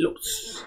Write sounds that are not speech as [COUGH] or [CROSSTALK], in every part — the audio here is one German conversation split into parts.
los.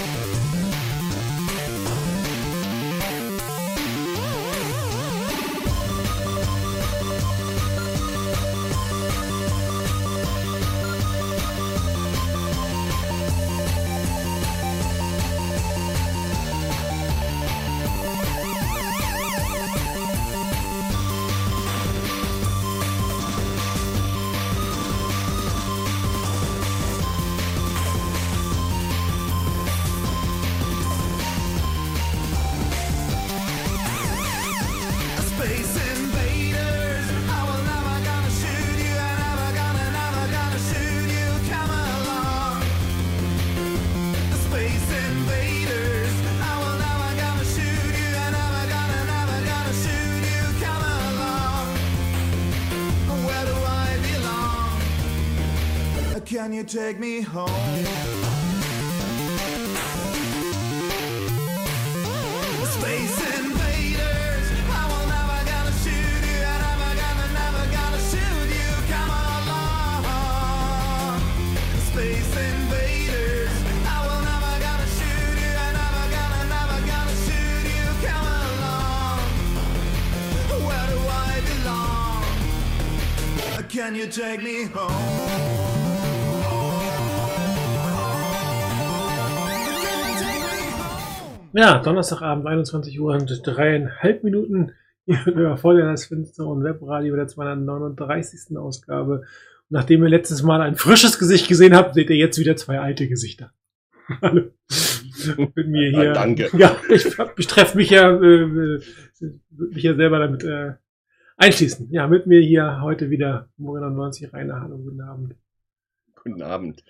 Can you take me home? Space invaders, I will never gonna shoot you, I never gonna, never gonna shoot you, come along. Space invaders, I will never gonna shoot you, I never gonna, never gonna shoot you, come along. Where do I belong? Can you take me home? Ja, Donnerstagabend, 21 Uhr und dreieinhalb Minuten. Hier über Voll das Fenster und Webradio der 239. Ausgabe. Und nachdem ihr letztes Mal ein frisches Gesicht gesehen habt, seht ihr jetzt wieder zwei alte Gesichter. [LAUGHS] Hallo. Mit mir hier. Ah, danke. Ja, ich, ich treffe mich ja, äh, mich ja selber damit äh, einschließen. Ja, mit mir hier heute wieder Morena 90 Rainer. Hallo, guten Abend. Guten Abend.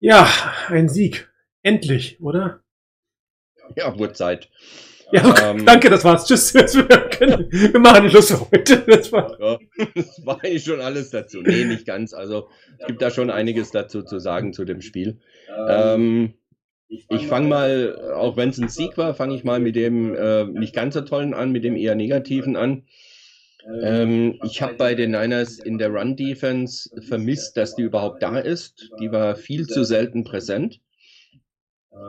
Ja, ein Sieg. Endlich, oder? [LAUGHS] Ja, wurde Zeit. Ja, okay, Ähm, danke, das war's. Tschüss. [LAUGHS] Wir, machen Schluss für heute. Das war, Ja, das war eigentlich schon alles dazu. Nee, nicht ganz. Also es gibt da schon einiges dazu zu sagen zu dem Spiel. Ähm, ich fange mal, auch wenn es ein Sieg war, fange ich mal mit dem äh, nicht ganz so tollen an, mit dem eher negativen an. Ähm, ich habe bei den Niners in der Run-Defense vermisst, dass die überhaupt da ist. Die war viel zu selten präsent.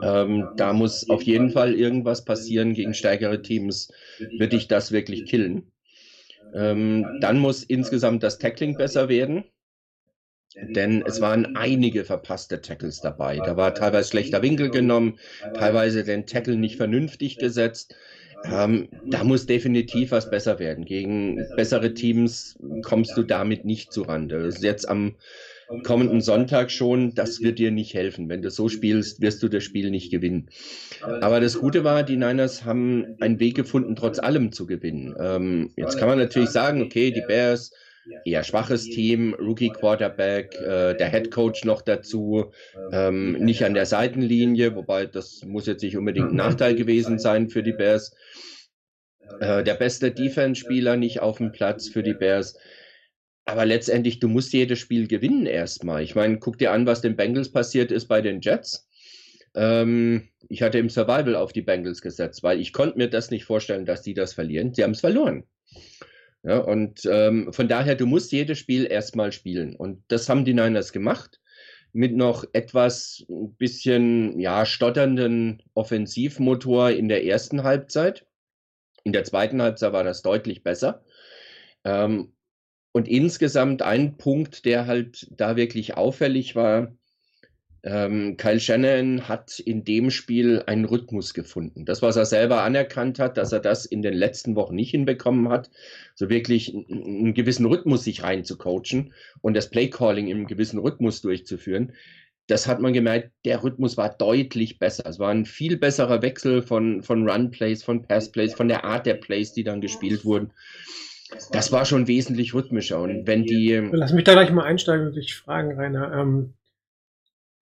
Ähm, da muss auf jeden Fall irgendwas passieren gegen stärkere Teams, wird dich das wirklich killen. Ähm, dann muss insgesamt das Tackling besser werden, denn es waren einige verpasste Tackles dabei. Da war teilweise schlechter Winkel genommen, teilweise den Tackle nicht vernünftig gesetzt. Ähm, da muss definitiv was besser werden. Gegen bessere Teams kommst du damit nicht zurande. Das ist jetzt am kommenden Sonntag schon, das wird dir nicht helfen. Wenn du so spielst, wirst du das Spiel nicht gewinnen. Aber das Gute war, die Niners haben einen Weg gefunden, trotz allem zu gewinnen. Ähm, jetzt kann man natürlich sagen, okay, die Bears, eher schwaches Team, Rookie Quarterback, äh, der Head Coach noch dazu, ähm, nicht an der Seitenlinie, wobei das muss jetzt nicht unbedingt ein Nachteil gewesen sein für die Bears. Äh, der beste Defense-Spieler nicht auf dem Platz für die Bears. Aber letztendlich, du musst jedes Spiel gewinnen erstmal. Ich meine, guck dir an, was den Bengals passiert ist bei den Jets. Ähm, ich hatte im Survival auf die Bengals gesetzt, weil ich konnte mir das nicht vorstellen, dass die das verlieren. Sie haben es verloren. Ja, und ähm, von daher, du musst jedes Spiel erstmal spielen. Und das haben die Niners gemacht. Mit noch etwas ein bisschen ja, stotternden Offensivmotor in der ersten Halbzeit. In der zweiten Halbzeit war das deutlich besser. Ähm, und insgesamt ein Punkt, der halt da wirklich auffällig war, ähm, Kyle Shannon hat in dem Spiel einen Rhythmus gefunden. Das, was er selber anerkannt hat, dass er das in den letzten Wochen nicht hinbekommen hat, so wirklich einen gewissen Rhythmus sich reinzucoachen und das Playcalling im gewissen Rhythmus durchzuführen. Das hat man gemerkt, der Rhythmus war deutlich besser. Es war ein viel besserer Wechsel von, von Run-Plays, von Pass-Plays, von der Art der Plays, die dann gespielt wurden. Das war schon wesentlich rhythmischer. Und wenn die, Lass mich da gleich mal einsteigen und dich fragen, Rainer. Ähm,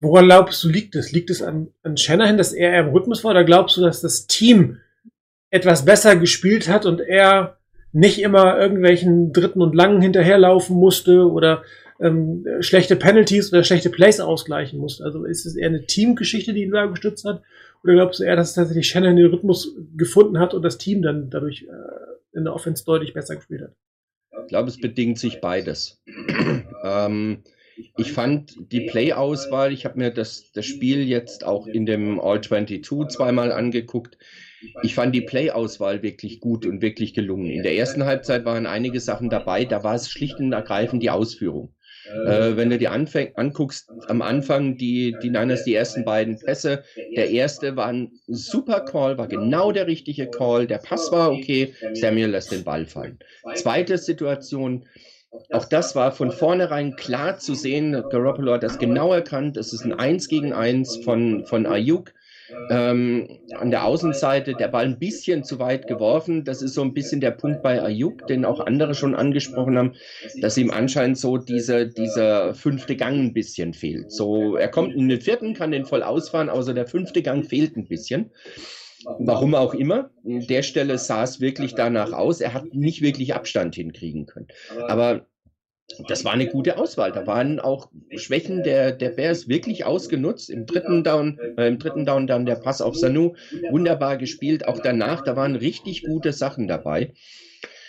woran glaubst du, liegt es? Liegt es an, an Shanahan, dass er eher im Rhythmus war, oder glaubst du, dass das Team etwas besser gespielt hat und er nicht immer irgendwelchen dritten und langen hinterherlaufen musste oder ähm, schlechte Penalties oder schlechte Plays ausgleichen musste? Also ist es eher eine Teamgeschichte, die ihn da gestützt hat? Oder glaubst du eher, dass tatsächlich Shanahan den Rhythmus gefunden hat und das Team dann dadurch äh, in der Offense deutlich besser gespielt hat? Ich glaube, es bedingt sich beides. [CLEARS THROAT] ähm, ich fand die Play-Auswahl, ich habe mir das, das Spiel jetzt auch in dem All-22 zweimal angeguckt. Ich fand die Play-Auswahl wirklich gut und wirklich gelungen. In der ersten Halbzeit waren einige Sachen dabei, da war es schlicht und ergreifend die Ausführung. Äh, wenn du dir anfäng, anguckst, am Anfang die, die Niners, die ersten beiden Pässe, der erste war ein super Call, war genau der richtige Call, der Pass war okay, Samuel lässt den Ball fallen. Zweite Situation, auch das war von vornherein klar zu sehen, Garoppolo hat das genau erkannt, es ist ein 1 gegen 1 von, von Ayuk. Ähm, an der Außenseite der Ball ein bisschen zu weit geworfen. Das ist so ein bisschen der Punkt bei Ayuk, den auch andere schon angesprochen haben, dass ihm anscheinend so diese, dieser fünfte Gang ein bisschen fehlt. So, er kommt in den vierten, kann den voll ausfahren, aber so der fünfte Gang fehlt ein bisschen. Warum auch immer. An der Stelle sah es wirklich danach aus. Er hat nicht wirklich Abstand hinkriegen können. Aber das war eine gute Auswahl. Da waren auch Schwächen der, der Bears wirklich ausgenutzt. Im dritten Down, äh, im dritten Down dann der Pass auf Sanu. Wunderbar gespielt. Auch danach, da waren richtig gute Sachen dabei.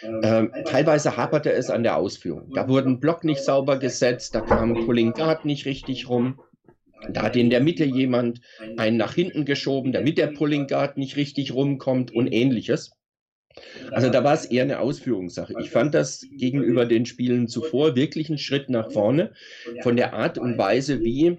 Ähm, teilweise haperte es an der Ausführung. Da wurden Block nicht sauber gesetzt, da kam Pulling Guard nicht richtig rum. Da hat in der Mitte jemand einen nach hinten geschoben, damit der Pulling Guard nicht richtig rumkommt und ähnliches. Also da war es eher eine Ausführungssache. Ich fand das gegenüber den Spielen zuvor wirklich einen Schritt nach vorne von der Art und Weise, wie,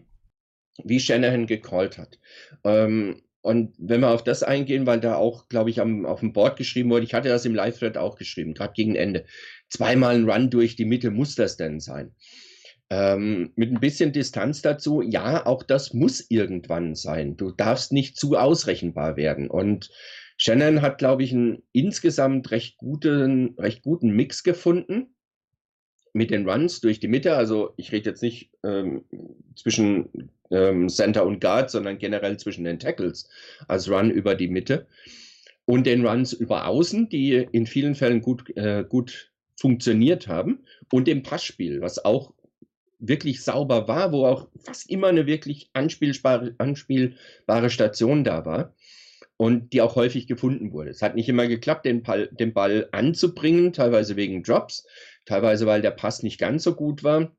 wie Shanahan gecallt hat. Ähm, und wenn wir auf das eingehen, weil da auch, glaube ich, am, auf dem Board geschrieben wurde, ich hatte das im Live-Thread auch geschrieben, gerade gegen Ende. Zweimal ein Run durch die Mitte muss das denn sein. Ähm, mit ein bisschen Distanz dazu, ja, auch das muss irgendwann sein. Du darfst nicht zu ausrechenbar werden. Und Shannon hat, glaube ich, einen insgesamt recht guten, recht guten Mix gefunden mit den Runs durch die Mitte. Also ich rede jetzt nicht ähm, zwischen ähm, Center und Guard, sondern generell zwischen den Tackles als Run über die Mitte und den Runs über Außen, die in vielen Fällen gut, äh, gut funktioniert haben und dem Passspiel, was auch wirklich sauber war, wo auch fast immer eine wirklich anspielbare, anspielbare Station da war und die auch häufig gefunden wurde. Es hat nicht immer geklappt, den Ball, den Ball anzubringen, teilweise wegen Drops, teilweise weil der Pass nicht ganz so gut war.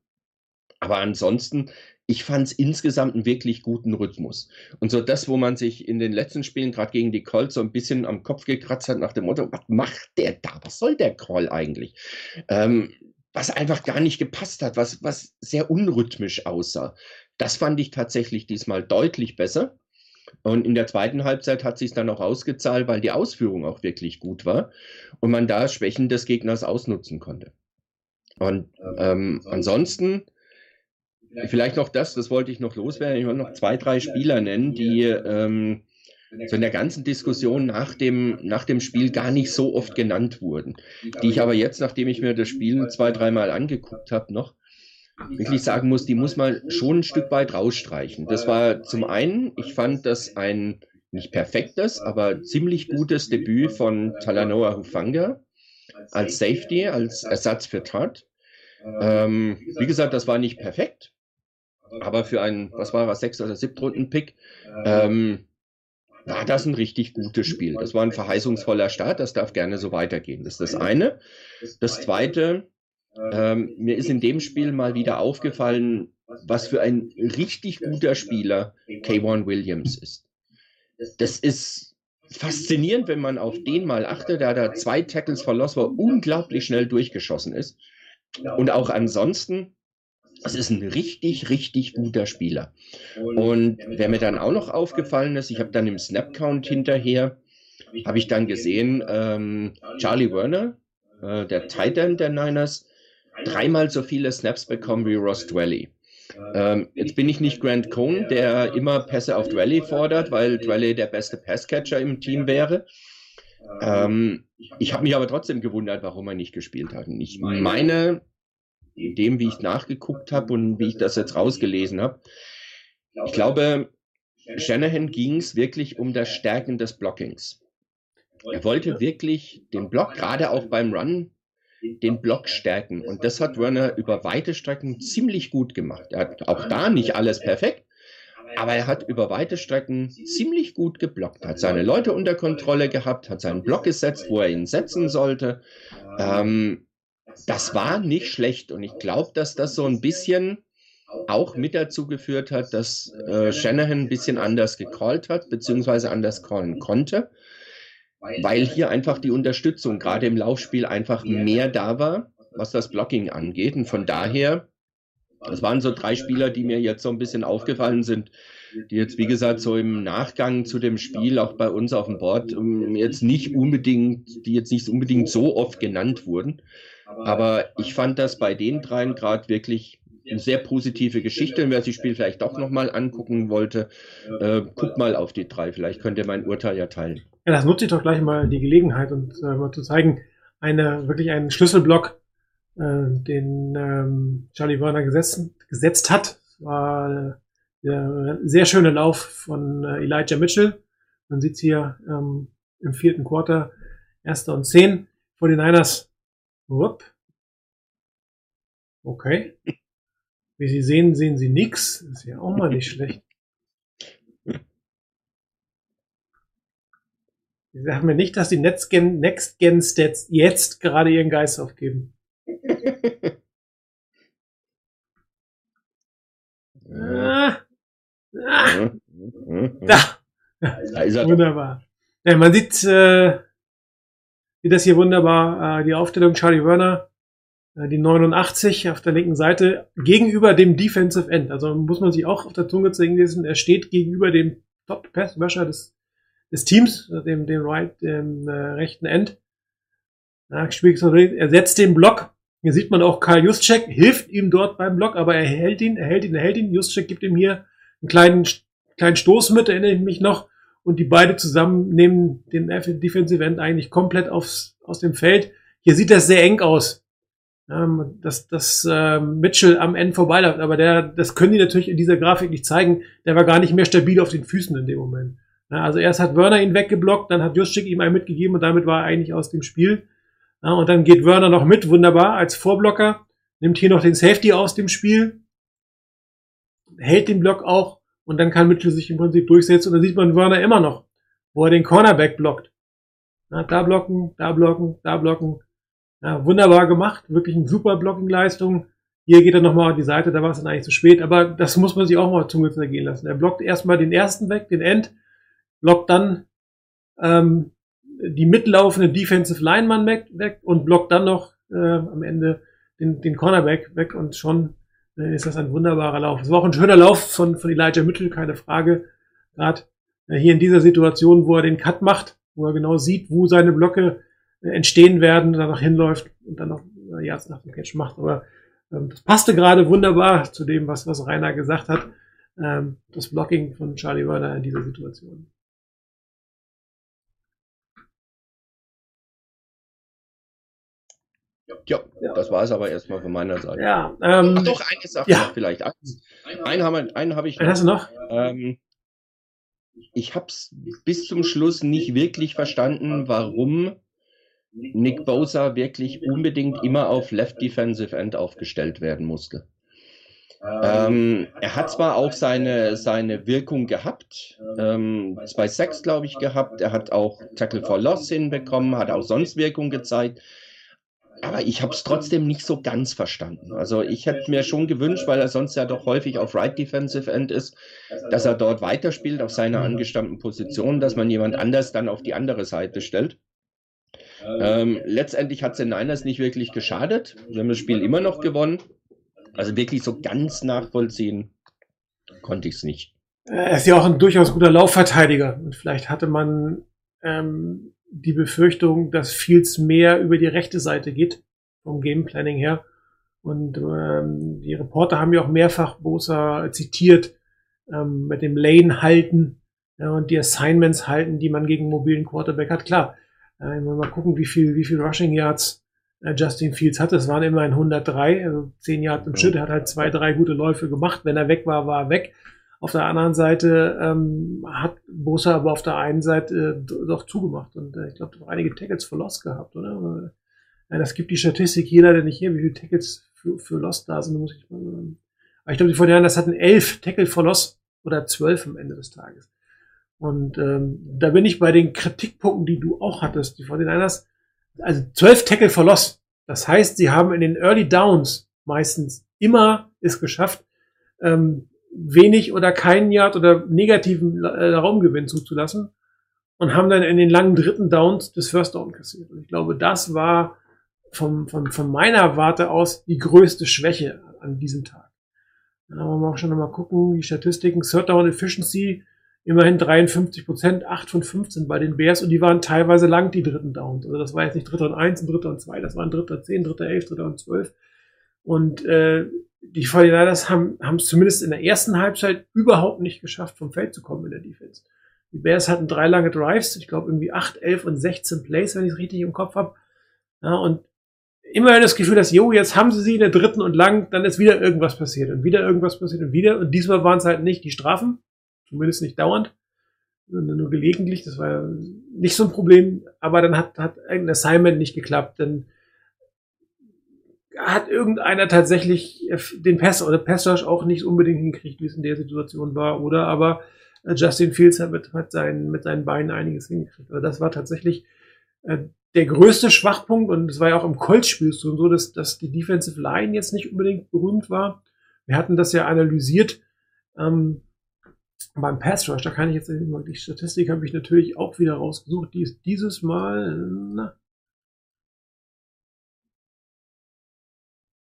Aber ansonsten, ich fand es insgesamt einen wirklich guten Rhythmus. Und so das, wo man sich in den letzten Spielen, gerade gegen die Colts, so ein bisschen am Kopf gekratzt hat, nach dem Motto, was macht der da? Was soll der Call eigentlich? Ähm, was einfach gar nicht gepasst hat, was, was sehr unrhythmisch aussah. Das fand ich tatsächlich diesmal deutlich besser. Und in der zweiten Halbzeit hat sich es dann auch ausgezahlt, weil die Ausführung auch wirklich gut war und man da Schwächen des Gegners ausnutzen konnte. Und ähm, ansonsten vielleicht noch das, das wollte ich noch loswerden. Ich wollte noch zwei, drei Spieler nennen, die ähm, so in der ganzen Diskussion nach dem, nach dem Spiel gar nicht so oft genannt wurden. Die ich aber jetzt, nachdem ich mir das Spiel zwei, dreimal angeguckt habe, noch wirklich sagen muss, die muss man schon ein Stück weit rausstreichen. Das war zum einen, ich fand das ein nicht perfektes, aber ziemlich gutes Debüt von Talanoa Hufanga als Safety, als Ersatz für Todd. Ähm, wie gesagt, das war nicht perfekt, aber für einen, was war er, sechs oder siebten Runden-Pick, ähm, war das ein richtig gutes Spiel. Das war ein verheißungsvoller Start, das darf gerne so weitergehen. Das ist das eine. Das zweite, ähm, mir ist in dem Spiel mal wieder aufgefallen, was für ein richtig guter Spieler K1 Williams ist. Das ist faszinierend, wenn man auf den mal achtet. Da hat er zwei Tackles verlost, wo er unglaublich schnell durchgeschossen ist. Und auch ansonsten, es ist ein richtig, richtig guter Spieler. Und wer mir dann auch noch aufgefallen ist, ich habe dann im Snap-Count hinterher, habe ich dann gesehen, ähm, Charlie Werner, äh, der Titan der Niners, dreimal so viele Snaps bekommen wie Ross Dwelly. Ähm, jetzt bin ich nicht Grant Cohn, der immer Pässe auf Dwelly fordert, weil Dwelly der beste Passcatcher im Team wäre. Ähm, ich habe mich aber trotzdem gewundert, warum er nicht gespielt hat. Und ich meine, dem, wie ich nachgeguckt habe und wie ich das jetzt rausgelesen habe, ich glaube, Shanahan ging es wirklich um das Stärken des Blockings. Er wollte wirklich den Block, gerade auch beim Run, den Block stärken. Und das hat Werner über weite Strecken ziemlich gut gemacht. Er hat auch da nicht alles perfekt, aber er hat über weite Strecken ziemlich gut geblockt, hat seine Leute unter Kontrolle gehabt, hat seinen Block gesetzt, wo er ihn setzen sollte. Ähm, das war nicht schlecht und ich glaube, dass das so ein bisschen auch mit dazu geführt hat, dass äh, Shanahan ein bisschen anders gecallt hat, beziehungsweise anders callen konnte, weil hier einfach die Unterstützung gerade im Laufspiel einfach mehr da war, was das Blocking angeht. Und von daher, das waren so drei Spieler, die mir jetzt so ein bisschen aufgefallen sind, die jetzt, wie gesagt, so im Nachgang zu dem Spiel auch bei uns auf dem Board ähm, jetzt nicht unbedingt, die jetzt nicht unbedingt so oft genannt wurden. Aber ich fand das bei den dreien gerade wirklich sehr positive Geschichte. Und wer sich das Spiel vielleicht doch nochmal angucken wollte, äh, guckt mal auf die drei. Vielleicht könnt ihr mein Urteil ja teilen. Ja, das nutze ich doch gleich mal die Gelegenheit und äh, mal zu zeigen, eine, wirklich einen Schlüsselblock, äh, den ähm, Charlie Werner gesetzt, gesetzt hat, war der sehr schöne Lauf von äh, Elijah Mitchell. Man sieht hier ähm, im vierten Quarter, erster und zehn vor den Niners. Wupp. Okay. Wie Sie sehen, sehen Sie nix. Ist ja auch mal nicht [LAUGHS] schlecht. Sie sagen mir nicht, dass die Next-Gen Next -Gen Stats jetzt gerade ihren Geist aufgeben. Ah, ah, da. Er. Wunderbar. Ja, man sieht, äh, sieht das hier wunderbar, äh, die Aufstellung Charlie Werner, die 89 auf der linken Seite gegenüber dem Defensive End. Also muss man sich auch auf der Zunge zeigen lesen, er steht gegenüber dem Top Pass Rusher des, des Teams, äh, dem, dem right, dem äh, rechten End. Ja, er setzt den Block. Hier sieht man auch Karl Juszczyk, hilft ihm dort beim Block, aber er hält ihn, er hält ihn, er hält ihn. Juszczyk gibt ihm hier einen kleinen, kleinen Stoß mit, erinnere ich mich noch. Und die beide zusammen nehmen den Defensive End eigentlich komplett aufs, aus dem Feld. Hier sieht das sehr eng aus. Ähm, dass, dass ähm, Mitchell am Ende vorbeiläuft, aber der, das können die natürlich in dieser Grafik nicht zeigen. Der war gar nicht mehr stabil auf den Füßen in dem Moment. Ja, also erst hat Werner ihn weggeblockt, dann hat Juszczyk ihm einen mitgegeben und damit war er eigentlich aus dem Spiel. Ja, und dann geht Werner noch mit, wunderbar, als Vorblocker, nimmt hier noch den Safety aus dem Spiel, hält den Block auch und dann kann Mitchell sich im Prinzip durchsetzen und dann sieht man Werner immer noch, wo er den Cornerback blockt. Ja, da blocken, da blocken, da blocken. Ja, wunderbar gemacht, wirklich eine super Blocking-Leistung. Hier geht er nochmal auf die Seite, da war es dann eigentlich zu spät, aber das muss man sich auch mal Zunge zergehen lassen. Er blockt erstmal den ersten weg, den End, blockt dann ähm, die mitlaufende Defensive Lineman weg, weg und blockt dann noch äh, am Ende den, den Cornerback weg und schon äh, ist das ein wunderbarer Lauf. Es war auch ein schöner Lauf von, von Elijah Mitchell, keine Frage. Gerade äh, hier in dieser Situation, wo er den Cut macht, wo er genau sieht, wo seine Blöcke entstehen werden, danach hinläuft und dann noch äh, Yards nach dem Catch macht. Aber ähm, das passte gerade wunderbar zu dem, was, was Rainer gesagt hat. Ähm, das Blocking von Charlie Werner in dieser Situation. Ja, Ja. das war es aber erstmal von meiner Seite. Ja, ähm, Ach doch, eine Sache ja. noch vielleicht. Einen habe einen hab ich einen hast du noch? Ähm, ich habe es bis zum Schluss nicht wirklich verstanden, warum Nick Bosa wirklich unbedingt immer auf Left Defensive End aufgestellt werden musste. Ähm, er hat zwar auch seine, seine Wirkung gehabt, ähm, zwei Sacks, glaube ich, gehabt. Er hat auch Tackle for Loss hinbekommen, hat auch sonst Wirkung gezeigt. Aber ich habe es trotzdem nicht so ganz verstanden. Also ich hätte mir schon gewünscht, weil er sonst ja doch häufig auf Right Defensive End ist, dass er dort weiterspielt auf seiner angestammten Position, dass man jemand anders dann auf die andere Seite stellt. Ähm, letztendlich hat es den Niners nicht wirklich geschadet. Wir haben das Spiel immer noch gewonnen. Also wirklich so ganz nachvollziehen konnte ich es nicht. Er ist ja auch ein durchaus guter Laufverteidiger. Und vielleicht hatte man ähm, die Befürchtung, dass Fields mehr über die rechte Seite geht, vom Gameplanning her. Und ähm, die Reporter haben ja auch mehrfach Bosa zitiert, ähm, mit dem Lane halten ja, und die Assignments halten, die man gegen mobilen Quarterback hat. Klar, wenn wir mal gucken, wie viel, wie viel Rushing Yards äh, Justin Fields hatte. Es waren immerhin 103, also 10 Yards im Schritt. Er hat halt zwei, drei gute Läufe gemacht. Wenn er weg war, war er weg. Auf der anderen Seite ähm, hat Bosa aber auf der einen Seite äh, doch zugemacht und äh, ich glaube, einige Tackles für Lost gehabt, oder? Ja, das gibt die Statistik, jeder, der nicht hier, wie viele Tackles für, für Lost da sind, muss ich mal sagen. Aber ich glaube, die Fortinanders das hatten elf Tackle for Loss oder zwölf am Ende des Tages. Und ähm, da bin ich bei den Kritikpunkten, die du auch hattest. Die Fortinanders, also zwölf Tackle for Loss. Das heißt, sie haben in den Early Downs meistens immer es geschafft, ähm, wenig oder keinen Yard oder negativen äh, Raumgewinn zuzulassen und haben dann in den langen dritten Downs das First Down kassiert. Und ich glaube, das war vom, von, von meiner Warte aus die größte Schwäche an diesem Tag. Dann haben wir auch schon nochmal gucken, die Statistiken, Third Down Efficiency, immerhin 53 Prozent, 8 von 15 bei den Bears und die waren teilweise lang, die dritten Downs. Also das war jetzt nicht dritter und eins, und dritter und zwei, das waren dritter zehn, dritter elf, dritter und zwölf. Und äh, die 49ers haben haben es zumindest in der ersten Halbzeit überhaupt nicht geschafft, vom Feld zu kommen in der Defense. Die Bears hatten drei lange Drives, ich glaube irgendwie 8, 11 und 16 Plays, wenn ich es richtig im Kopf habe. Ja, und immer das Gefühl, dass, jo, jetzt haben sie sie in der dritten und lang, dann ist wieder irgendwas passiert und wieder irgendwas passiert und wieder. Und diesmal waren es halt nicht die Strafen, zumindest nicht dauernd, sondern nur gelegentlich. Das war nicht so ein Problem, aber dann hat, hat irgendein Assignment nicht geklappt. Dann hat irgendeiner tatsächlich den Pass oder Pass Rush auch nicht unbedingt hinkriegt, wie es in der Situation war, oder aber äh, Justin Fields hat mit, mit, seinen, mit seinen Beinen einiges hingekriegt. Aber das war tatsächlich äh, der größte Schwachpunkt und es war ja auch im Colts-Spiel so, dass, dass die Defensive Line jetzt nicht unbedingt berühmt war. Wir hatten das ja analysiert ähm, beim Pass Rush. Da kann ich jetzt die Statistik habe ich natürlich auch wieder rausgesucht. Die ist dieses Mal na,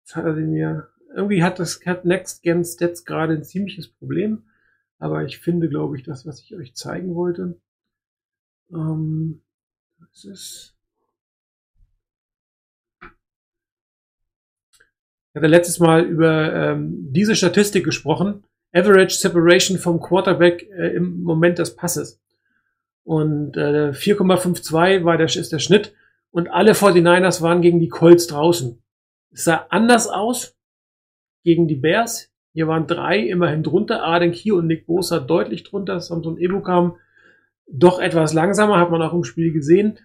Jetzt hat er sie mir. Irgendwie hat das hat Next Gen Stats gerade ein ziemliches Problem. Aber ich finde, glaube ich, das, was ich euch zeigen wollte. Ähm, das ist. Ich hatte letztes Mal über ähm, diese Statistik gesprochen. Average Separation vom Quarterback äh, im Moment des Passes. Und äh, 4,52 war der, ist der Schnitt. Und alle 49ers waren gegen die Colts draußen. Es sah anders aus gegen die Bears. Hier waren drei immerhin drunter. Arden Key und Nick Bosa deutlich drunter. Samson Ebu kam doch etwas langsamer, hat man auch im Spiel gesehen.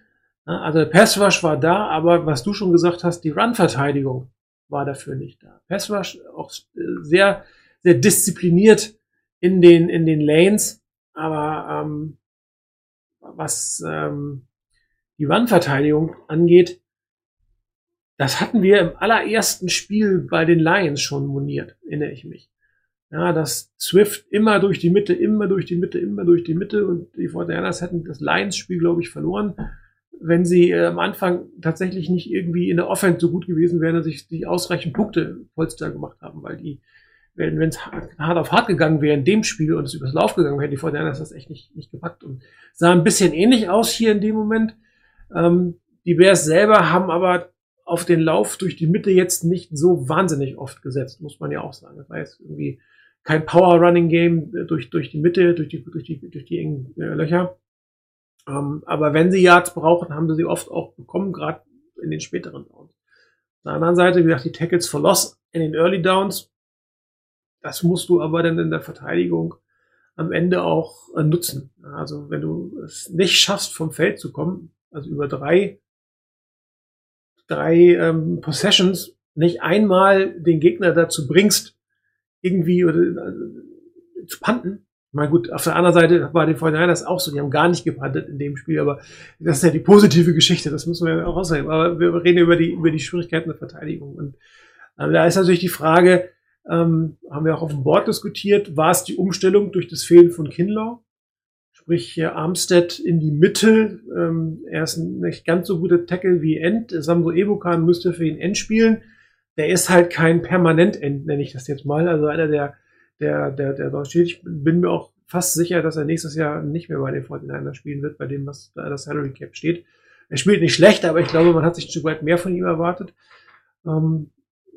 Also der Pass Rush war da, aber was du schon gesagt hast, die Run-Verteidigung war dafür nicht da. Pass Rush auch sehr, sehr diszipliniert in den, in den Lanes, aber ähm, was ähm, die Run-Verteidigung angeht, das hatten wir im allerersten Spiel bei den Lions schon moniert, erinnere ich mich. Ja, dass Swift immer durch die Mitte, immer durch die Mitte, immer durch die Mitte und die Fortinanders hätten das Lions-Spiel, glaube ich, verloren, wenn sie äh, am Anfang tatsächlich nicht irgendwie in der Offense so gut gewesen wären, dass sich die ausreichend Punkte Polster gemacht haben, weil die, wenn es hart auf hart gegangen wäre in dem Spiel und es übers Lauf gegangen wäre, die Fortinanders das echt nicht, nicht gepackt und sah ein bisschen ähnlich aus hier in dem Moment. Ähm, die Bears selber haben aber auf den Lauf durch die Mitte jetzt nicht so wahnsinnig oft gesetzt, muss man ja auch sagen. Das war jetzt irgendwie kein Power-Running-Game äh, durch, durch die Mitte, durch die, durch die, durch die engen äh, Löcher. Ähm, aber wenn sie Yards brauchen, haben sie sie oft auch bekommen, gerade in den späteren Downs. Auf der anderen Seite, wie gesagt, die Tackles for Loss in den Early Downs, das musst du aber dann in der Verteidigung am Ende auch äh, nutzen. Also wenn du es nicht schaffst, vom Feld zu kommen, also über drei, drei ähm, Possessions nicht einmal den Gegner dazu bringst, irgendwie oder, äh, zu panten. Meine, gut, auf der anderen Seite war den 49ers auch so, die haben gar nicht gepantet in dem Spiel, aber das ist ja die positive Geschichte, das müssen wir ja auch ausheben. Aber wir reden über die, über die Schwierigkeiten der Verteidigung. Und äh, da ist natürlich die Frage, ähm, haben wir auch auf dem Board diskutiert, war es die Umstellung durch das Fehlen von Kinlaw? Sprich, hier Armstead in die Mitte, ähm, er ist ein nicht ganz so guter Tackle wie End. Samso Ebukan müsste für ihn End spielen. Der ist halt kein Permanent-End, nenne ich das jetzt mal. Also einer, der, der, der, der dort steht. Ich bin mir auch fast sicher, dass er nächstes Jahr nicht mehr bei den 49ers spielen wird, bei dem, was da das Salary Cap steht. Er spielt nicht schlecht, aber ich glaube, man hat sich Stück weit mehr von ihm erwartet. Ähm,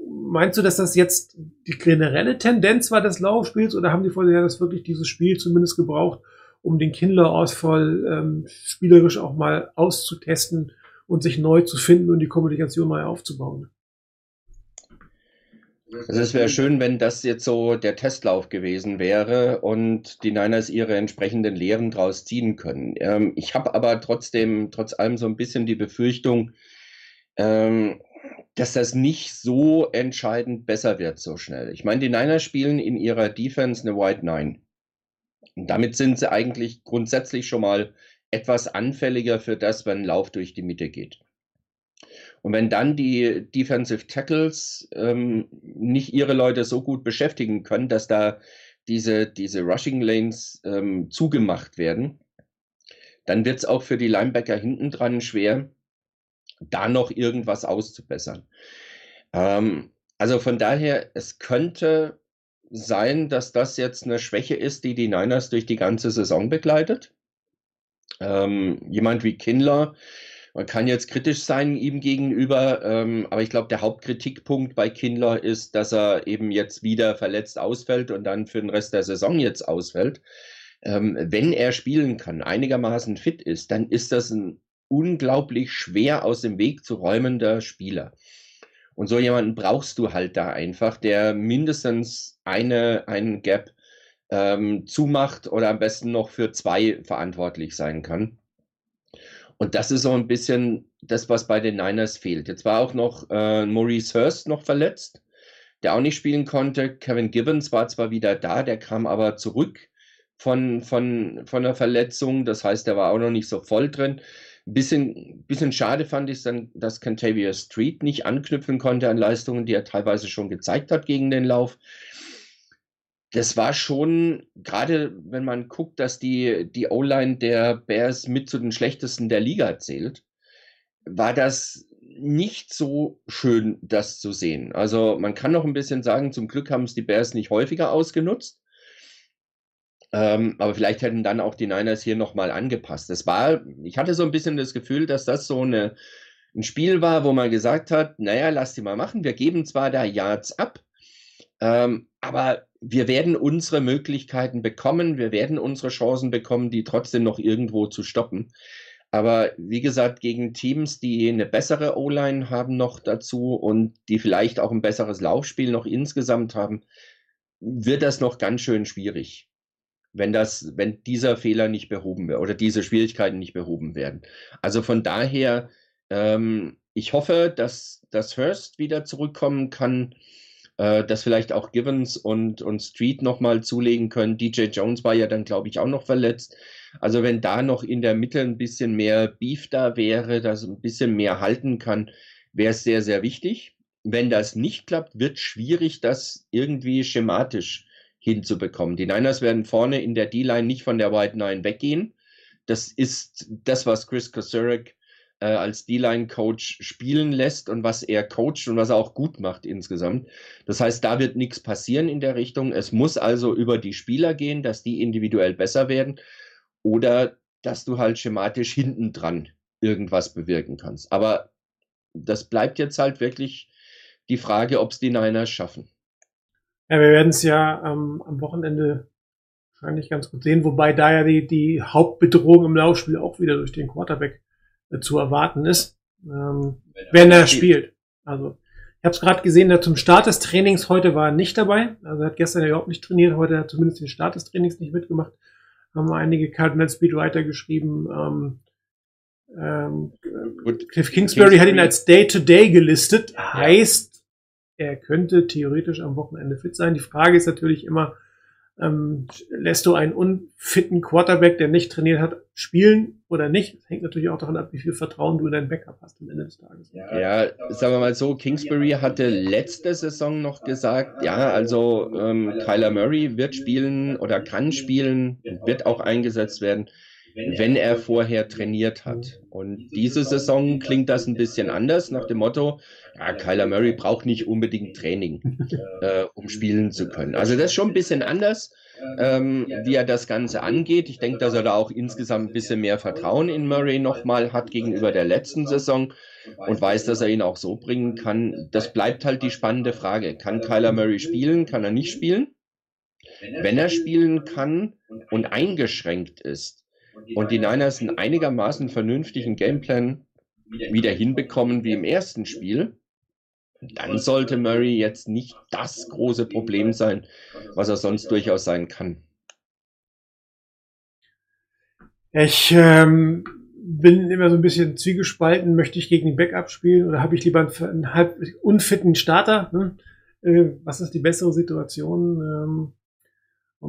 meinst du, dass das jetzt die generelle Tendenz war des Laufspiels oder haben die vorher das wirklich dieses Spiel zumindest gebraucht, um den Kindler-Ausfall ähm, spielerisch auch mal auszutesten und sich neu zu finden und die Kommunikation neu aufzubauen? Also es wäre schön, wenn das jetzt so der Testlauf gewesen wäre und die Niners ihre entsprechenden Lehren draus ziehen können. Ähm, ich habe aber trotzdem, trotz allem so ein bisschen die Befürchtung, ähm, dass das nicht so entscheidend besser wird so schnell. Ich meine, die Niners spielen in ihrer Defense eine White Nine. Und damit sind sie eigentlich grundsätzlich schon mal etwas anfälliger für das, wenn ein Lauf durch die Mitte geht. Und wenn dann die Defensive Tackles ähm, nicht ihre Leute so gut beschäftigen können, dass da diese, diese Rushing Lanes ähm, zugemacht werden, dann wird es auch für die Linebacker hinten dran schwer, da noch irgendwas auszubessern. Ähm, also von daher, es könnte sein, dass das jetzt eine Schwäche ist, die die Niners durch die ganze Saison begleitet. Ähm, jemand wie Kindler, man kann jetzt kritisch sein ihm gegenüber, ähm, aber ich glaube, der Hauptkritikpunkt bei Kindler ist, dass er eben jetzt wieder verletzt ausfällt und dann für den Rest der Saison jetzt ausfällt. Ähm, wenn er spielen kann, einigermaßen fit ist, dann ist das ein unglaublich schwer aus dem Weg zu räumender Spieler. Und so jemanden brauchst du halt da einfach, der mindestens eine, einen Gap ähm, zumacht oder am besten noch für zwei verantwortlich sein kann. Und das ist so ein bisschen das, was bei den Niners fehlt. Jetzt war auch noch äh, Maurice Hurst noch verletzt, der auch nicht spielen konnte. Kevin Gibbons war zwar wieder da, der kam aber zurück von, von, von der Verletzung. Das heißt, er war auch noch nicht so voll drin. Ein bisschen, bisschen schade fand ich dann, dass Cantavia Street nicht anknüpfen konnte an Leistungen, die er teilweise schon gezeigt hat gegen den Lauf. Das war schon, gerade wenn man guckt, dass die, die O-Line der Bears mit zu den schlechtesten der Liga zählt, war das nicht so schön, das zu sehen. Also man kann noch ein bisschen sagen, zum Glück haben es die Bears nicht häufiger ausgenutzt. Ähm, aber vielleicht hätten dann auch die Niners hier nochmal angepasst. Das war, ich hatte so ein bisschen das Gefühl, dass das so eine, ein Spiel war, wo man gesagt hat, naja, lass die mal machen. Wir geben zwar da Yards ab, ähm, aber wir werden unsere Möglichkeiten bekommen, wir werden unsere Chancen bekommen, die trotzdem noch irgendwo zu stoppen. Aber wie gesagt, gegen Teams, die eine bessere O-Line haben noch dazu und die vielleicht auch ein besseres Laufspiel noch insgesamt haben, wird das noch ganz schön schwierig wenn das, wenn dieser Fehler nicht behoben wird oder diese Schwierigkeiten nicht behoben werden. Also von daher, ähm, ich hoffe, dass, dass Hurst wieder zurückkommen kann, äh, dass vielleicht auch Givens und, und Street nochmal zulegen können. DJ Jones war ja dann, glaube ich, auch noch verletzt. Also wenn da noch in der Mitte ein bisschen mehr Beef da wäre, dass ein bisschen mehr halten kann, wäre es sehr, sehr wichtig. Wenn das nicht klappt, wird schwierig, das irgendwie schematisch hinzubekommen. Die Niners werden vorne in der D-Line nicht von der White Nine weggehen. Das ist das, was Chris Kosurek äh, als D-Line-Coach spielen lässt und was er coacht und was er auch gut macht insgesamt. Das heißt, da wird nichts passieren in der Richtung. Es muss also über die Spieler gehen, dass die individuell besser werden oder dass du halt schematisch hinten dran irgendwas bewirken kannst. Aber das bleibt jetzt halt wirklich die Frage, ob es die Niners schaffen. Ja, wir werden es ja ähm, am Wochenende wahrscheinlich ganz gut sehen, wobei da ja die, die Hauptbedrohung im Laufspiel auch wieder durch den Quarterback äh, zu erwarten ist, ähm, wenn er spielt. Also ich habe es gerade gesehen, der zum Start des Trainings heute war er nicht dabei. Also er hat gestern ja überhaupt nicht trainiert, heute hat er zumindest den Start des Trainings nicht mitgemacht. Haben einige Cardinal Speedwriter geschrieben. Ähm, ähm, Cliff Kingsbury hat ihn Kingsbury- als Day-to-Day gelistet. Heißt, er könnte theoretisch am Wochenende fit sein. Die Frage ist natürlich immer, ähm, lässt du einen unfitten Quarterback, der nicht trainiert hat, spielen oder nicht? Das hängt natürlich auch davon ab, wie viel Vertrauen du in deinen Backup hast am Ende des Tages. Ja, sagen wir mal so, Kingsbury hatte letzte Saison noch gesagt, ja, also ähm, Kyler Murray wird spielen oder kann spielen, wird auch eingesetzt werden, wenn er vorher trainiert hat. Und diese Saison klingt das ein bisschen anders, nach dem Motto, ja, Kyler Murray braucht nicht unbedingt Training, [LAUGHS] äh, um spielen zu können. Also das ist schon ein bisschen anders, ähm, wie er das Ganze angeht. Ich denke, dass er da auch insgesamt ein bisschen mehr Vertrauen in Murray nochmal hat gegenüber der letzten Saison und weiß, dass er ihn auch so bringen kann. Das bleibt halt die spannende Frage. Kann Kyler Murray spielen? Kann er nicht spielen? Wenn er spielen kann und eingeschränkt ist und die Niners einen einigermaßen vernünftigen Gameplan wieder hinbekommen wie im ersten Spiel, dann sollte Murray jetzt nicht das große Problem sein, was er sonst durchaus sein kann. Ich ähm, bin immer so ein bisschen zwiegespalten, möchte ich gegen den Backup spielen oder habe ich lieber einen, einen halb unfitten Starter? Ne? Äh, was ist die bessere Situation? Ähm,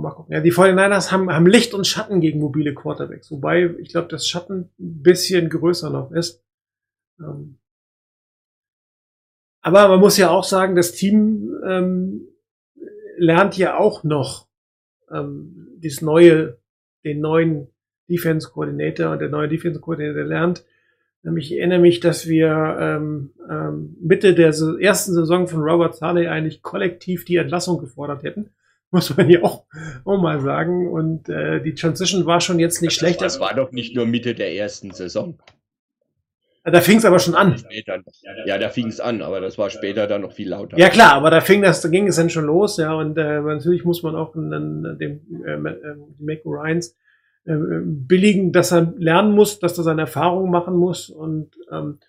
mal gucken. Ja, die 49ers haben, haben Licht und Schatten gegen mobile Quarterbacks, wobei ich glaube, das Schatten ein bisschen größer noch ist. Ähm, aber man muss ja auch sagen, das Team ähm, lernt ja auch noch ähm, dieses neue, den neuen Defense Coordinator und der neue Defense Coordinator lernt. Ähm, Ich erinnere mich, dass wir ähm, ähm, Mitte der ersten Saison von Robert Saleh eigentlich kollektiv die Entlassung gefordert hätten. [LAUGHS] Muss man ja auch, auch mal sagen. Und äh, die Transition war schon jetzt nicht schlecht. Das war doch nicht nur Mitte der ersten Saison. Da fing es aber schon an. Später, ja, da fing es an, aber das war später dann noch viel lauter. Ja klar, aber da fing das, da ging es dann schon los, ja, und äh, natürlich muss man auch dann dem äh, äh, Mac Ryans äh, billigen, dass er lernen muss, dass er seine Erfahrungen machen muss und ähm,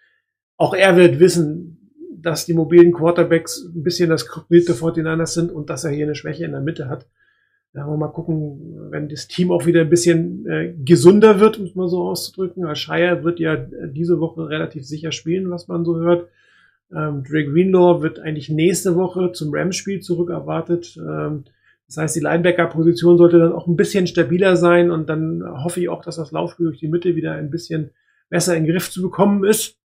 auch er wird wissen, dass die mobilen Quarterbacks ein bisschen das Bild der 49ers sind und dass er hier eine Schwäche in der Mitte hat. Da wollen wir mal gucken, wenn das Team auch wieder ein bisschen äh, gesunder wird, um es mal so auszudrücken. Weil Shire wird ja diese Woche relativ sicher spielen, was man so hört. Ähm, Dre Greenlaw wird eigentlich nächste Woche zum Rams-Spiel zurück. Ähm, das heißt, die Linebacker-Position sollte dann auch ein bisschen stabiler sein und dann hoffe ich auch, dass das Laufspiel durch die Mitte wieder ein bisschen besser in den Griff zu bekommen ist.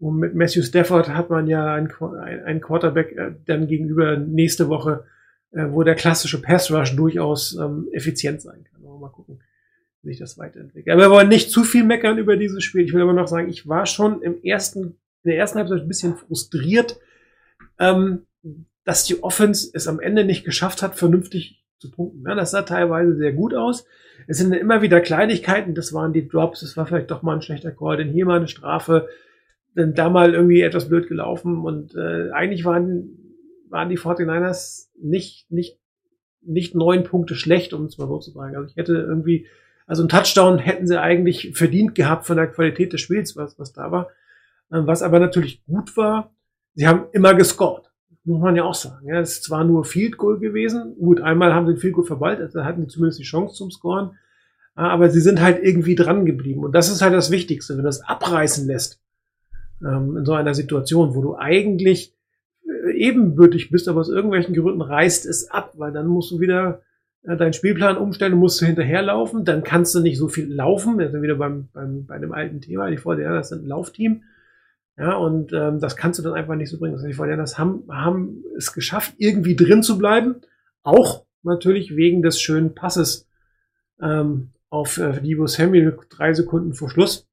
Und mit Matthew Stafford hat man ja einen, einen Quarterback äh, dann gegenüber nächste Woche, äh, wo der klassische Pass-Rush durchaus ähm, effizient sein kann. Aber mal gucken, wie sich das weiterentwickelt. Aber wir wollen nicht zu viel meckern über dieses Spiel. Ich will aber noch sagen, ich war schon im ersten, in der ersten Halbzeit ein bisschen frustriert, ähm, dass die Offense es am Ende nicht geschafft hat, vernünftig zu punkten. Ja, das sah teilweise sehr gut aus. Es sind immer wieder Kleinigkeiten, das waren die Drops, das war vielleicht doch mal ein schlechter Call, denn hier mal eine Strafe, dann da mal irgendwie etwas blöd gelaufen und äh, eigentlich waren, waren die 49ers nicht, nicht, nicht neun Punkte schlecht, um es mal so zu sagen. Also ich hätte irgendwie, also ein Touchdown hätten sie eigentlich verdient gehabt von der Qualität des Spiels, was, was da war. Ähm, Was aber natürlich gut war, sie haben immer gescored. Muss man ja auch sagen. Ja, es ist zwar nur Field Goal gewesen. Gut, einmal haben sie den Field Goal verballt, also hatten sie zumindest die Chance zum Scoren. Ja, Aber sie sind halt irgendwie dran geblieben. Und das ist halt das Wichtigste, wenn du das abreißen lässt. Ähm, in so einer Situation, wo du eigentlich äh, ebenbürtig bist, aber aus irgendwelchen Gründen reißt es ab, weil dann musst du wieder äh, deinen Spielplan umstellen, musst du hinterherlaufen, dann kannst du nicht so viel laufen. Wir sind wieder beim, beim, bei dem alten Thema, die VDR, das sind ein Laufteam. Ja, und ähm, das kannst du dann einfach nicht so bringen. Die VDRs haben, haben es geschafft, irgendwie drin zu bleiben. Auch natürlich wegen des schönen Passes ähm, auf äh, Divo Samuel drei Sekunden vor Schluss.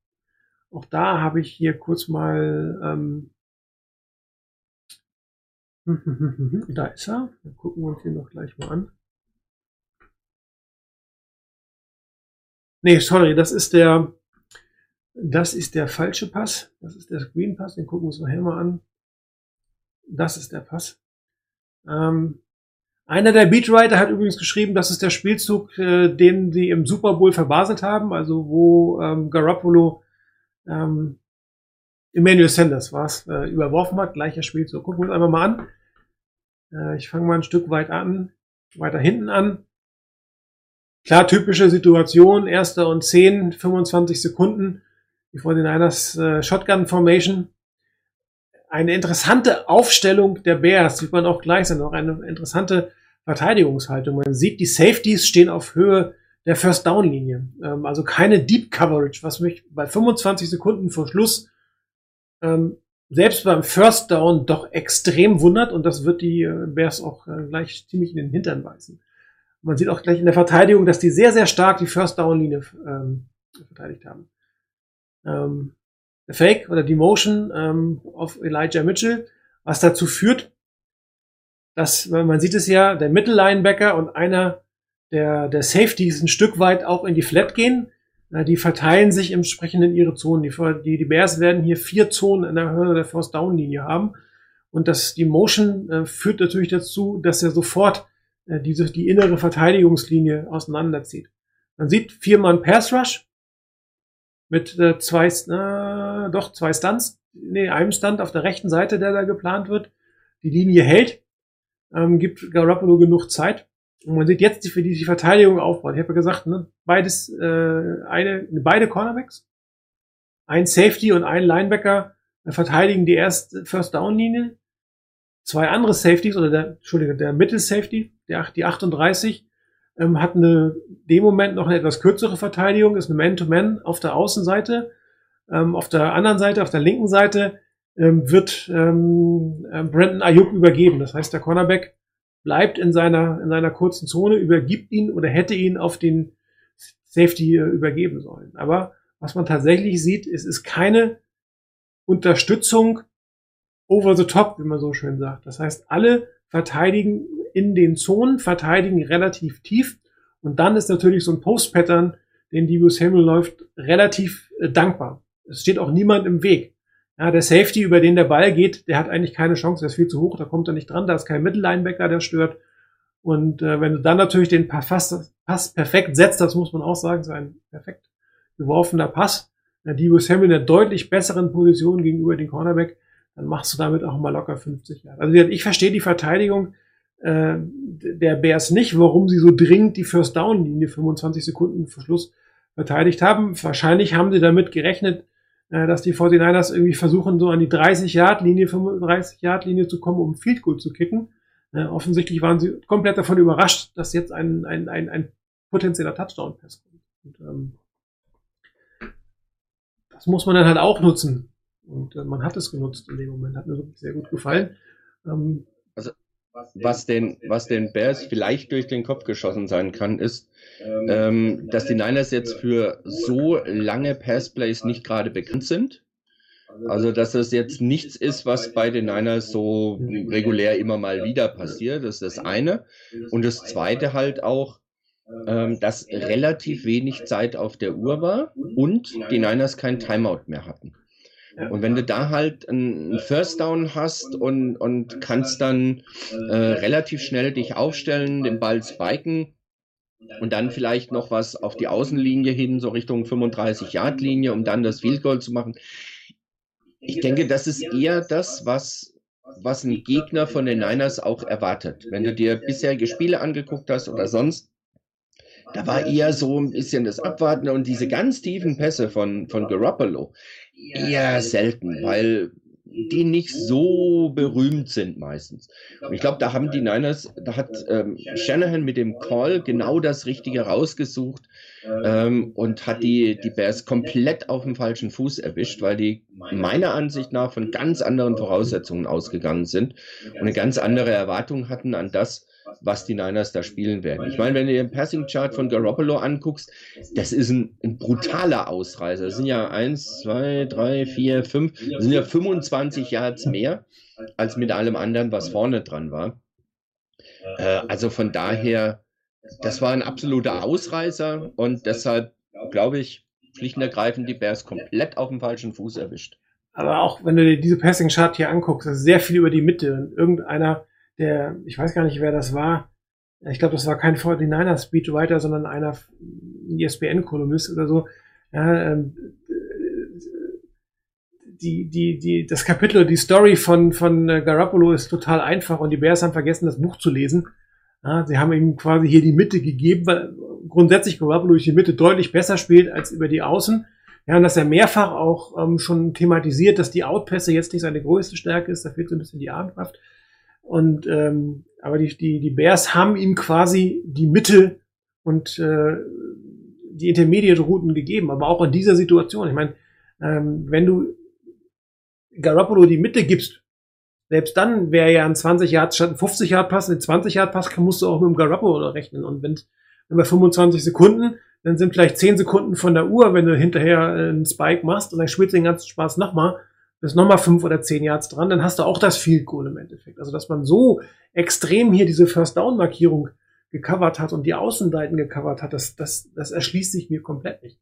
Auch da habe ich hier kurz mal ähm, [LAUGHS] da ist er. Dann gucken wir uns den noch gleich mal an. Nee, sorry, das ist der, Das ist der falsche Pass. Das ist der Screen Pass. Den gucken wir uns nachher mal an. Das ist der Pass. Ähm, einer der Beatwriter hat übrigens geschrieben, das ist der Spielzug, äh, den sie im Super Bowl verbaselt haben, also wo ähm, Garoppolo ähm, Emmanuel Sanders war's, äh, überworfen hat, gleicher Spielzug. Gucken wir uns einfach mal an. Äh, ich fange mal ein Stück weit an, weiter hinten an. Klar, typische Situation, erster und 10, 25 Sekunden. Die 49ers äh, Shotgun Formation. Eine interessante Aufstellung der Bears, sieht man auch gleich, sind auch eine interessante Verteidigungshaltung. Man sieht, die Safeties stehen auf Höhe der First Down Linie. Ähm, also keine Deep Coverage, was mich bei 25 Sekunden vor Schluss ähm, selbst beim First Down doch extrem wundert und das wird die äh, Bears auch äh, gleich ziemlich in den Hintern beißen. Man sieht auch gleich in der Verteidigung, dass die sehr, sehr stark die First Down Linie ähm, verteidigt haben. Ähm, der Fake oder die Motion ähm, auf Elijah Mitchell, was dazu führt, dass, man sieht es ja, der Mittellinebacker und einer der, der Safeties ein Stück weit auch in die Flat gehen. Die verteilen sich entsprechend in ihre Zonen. Die, die, die Bears werden hier vier Zonen in der Höhe der First Down Linie haben. Und das, die Motion äh, führt natürlich dazu, dass er sofort äh, diese, die innere Verteidigungslinie auseinanderzieht. Man sieht viermal Pass Rush mit äh, zwei, äh, doch zwei Stunts, nee, einem Stunt auf der rechten Seite, der da geplant wird. Die Linie hält, ähm, gibt Garoppolo genug Zeit. Und man sieht jetzt, wie die, die Verteidigung aufbaut. Ich habe ja gesagt, ne, beides, äh, eine, beide Cornerbacks, ein Safety und ein Linebacker verteidigen die erste First Down Linie. Zwei andere Safeties oder der, Entschuldige, der Mittelsafety, der, die 38, ähm, hat eine, dem Moment noch eine etwas kürzere Verteidigung, ist eine Man-to-Man auf der Außenseite. Ähm, auf der anderen Seite, auf der linken Seite, ähm, wird ähm, äh, Brandon Ayuk übergeben. Das heißt, der Cornerback bleibt in seiner, in seiner kurzen Zone, übergibt ihn oder hätte ihn auf den Safety äh, übergeben sollen. Aber was man tatsächlich sieht, es ist keine Unterstützung over the top, wie man so schön sagt. Das heißt, alle verteidigen in den Zonen, verteidigen relativ tief. Und dann ist natürlich so ein Post-Pattern, den Debo Samuel läuft, relativ äh, dankbar. Es steht auch niemand im Weg. Ja, der Safety, über den der Ball geht, der hat eigentlich keine Chance, der ist viel zu hoch, da kommt er nicht dran, da ist kein Mittellinebacker, der stört. Und äh, wenn du dann natürlich den Pass, Pass perfekt setzt, das muss man auch sagen, ist ein perfekt geworfener Pass, äh, Debo Samuel in einer deutlich besseren Position gegenüber dem Cornerback, dann machst du damit auch mal locker 50 Jahre. Also ich verstehe die Verteidigung äh, der Bears nicht, warum sie so dringend die First Down Linie 25 Sekunden vor Schluss verteidigt haben. Wahrscheinlich haben sie damit gerechnet, äh, dass die 49ers irgendwie versuchen, so an die 30-Yard-Linie, 35-Yard-Linie zu kommen, um Field Goal zu kicken. Äh, offensichtlich waren sie komplett davon überrascht, dass jetzt ein, ein, ein, ein potenzieller Touchdown-Pass kommt. Und, ähm, das muss man dann halt auch nutzen. Und äh, man hat es genutzt in dem Moment. Hat mir wirklich sehr gut gefallen. Ähm, was den, was den Bears vielleicht durch den Kopf geschossen sein kann, ist, ähm, dass die Niners jetzt für so lange Passplays nicht gerade bekannt sind. Also, dass das jetzt nichts ist, was bei den Niners so regulär immer mal wieder passiert. Das ist das eine. Und das zweite halt auch, ähm, dass relativ wenig Zeit auf der Uhr war und die Niners kein Timeout mehr hatten. Und wenn du da halt einen First Down hast und, und kannst dann äh, relativ schnell dich aufstellen, den Ball spiken und dann vielleicht noch was auf die Außenlinie hin, so Richtung 35-Yard-Linie, um dann das Field Goal zu machen. Ich denke, das ist eher das, was, was ein Gegner von den Niners auch erwartet. Wenn du dir bisherige Spiele angeguckt hast oder sonst, da war eher so ein bisschen das Abwarten und diese ganz tiefen Pässe von, von Garoppolo eher selten, weil die nicht so berühmt sind meistens. Und ich glaube, da haben die Niners, da hat ähm, Shanahan mit dem Call genau das Richtige rausgesucht ähm, und hat die, die Bears komplett auf dem falschen Fuß erwischt, weil die meiner Ansicht nach von ganz anderen Voraussetzungen ausgegangen sind und eine ganz andere Erwartung hatten an das, was die Niners da spielen werden. Ich meine, wenn du den Passing Chart von Garoppolo anguckst, das ist ein, ein brutaler Ausreißer. Das sind ja eins, zwei, drei, vier, fünf, das sind ja 25 Yards mehr als mit allem anderen, was vorne dran war. Äh, also von daher, das war ein absoluter Ausreißer und deshalb glaube ich, schlicht und ergreifend die Bears komplett auf dem falschen Fuß erwischt. Aber auch wenn du dir diese Passing Chart hier anguckst, das ist sehr viel über die Mitte. Und irgendeiner, der, ich weiß gar nicht, wer das war, ich glaube, das war kein 49er Speedwriter, sondern einer ein ESPN-Kolumnist oder so. Ja, ähm, die, die, die, das Kapitel, die Story von, von äh, Garoppolo ist total einfach und die Bears haben vergessen, das Buch zu lesen. Ja, sie haben ihm quasi hier die Mitte gegeben, weil grundsätzlich Garoppolo durch die Mitte deutlich besser spielt als über die Außen. Ja, und dass er mehrfach auch ähm, schon thematisiert, dass die Outpässe jetzt nicht seine größte Stärke ist, da fehlt so ein bisschen die Armkraft. Und ähm, aber die, die, die Bears haben ihm quasi die Mitte und äh, die Intermediate-Routen gegeben, aber auch in dieser Situation. Ich meine, ähm, wenn du Garoppolo die Mitte gibst, selbst dann wäre ja ein 20 Yard statt ein 50 Yard Pass, ein 20 Yard Pass musst du auch mit dem Garoppolo rechnen. Und wenn, wenn bei 25 Sekunden, dann sind vielleicht 10 Sekunden von der Uhr, wenn du hinterher einen Spike machst und dann spielst du den ganzen Spaß nochmal, bist nochmal 5 oder 10 Yards dran, dann hast du auch das Field Goal im Endeffekt. Also, dass man so extrem hier diese First Down Markierung gecovert hat und die Außenseiten gecovert hat, das, das, das erschließt sich mir komplett nicht.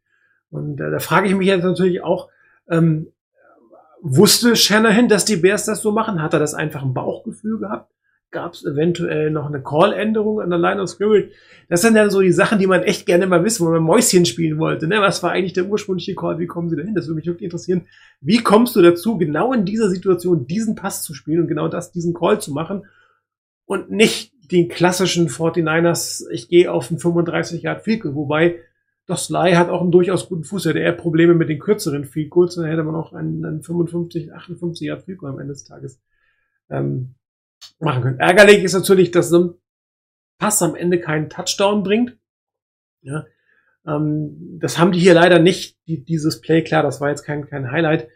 Und äh, da frage ich mich jetzt natürlich auch, ähm, wusste Shanahan, dass die Bears das so machen? Hat er das einfach im Bauchgefühl gehabt? Gab es eventuell noch eine Call-Änderung an der Line of Scrimmage? Das sind dann so die Sachen, die man echt gerne mal wissen, wo man Mäuschen spielen wollte. Ne? Was war eigentlich der ursprüngliche Call? Wie kommen sie dahin? Das würde mich wirklich interessieren. Wie kommst du dazu, genau in dieser Situation diesen Pass zu spielen und genau das, diesen Call zu machen und nicht den klassischen 49ers, ich gehe auf einen 35 Yard Field wobei doch Sly hat auch einen durchaus guten Fuß, hätte er Probleme mit den kürzeren Field Goals, dann hätte man auch einen, einen 55, 58 Yard Field am Ende des Tages ähm, machen können. Ärgerlich ist natürlich, dass so ein Pass am Ende keinen Touchdown bringt. Ja, ähm, das haben die hier leider nicht, die, dieses Play, klar, das war jetzt kein, kein Highlight.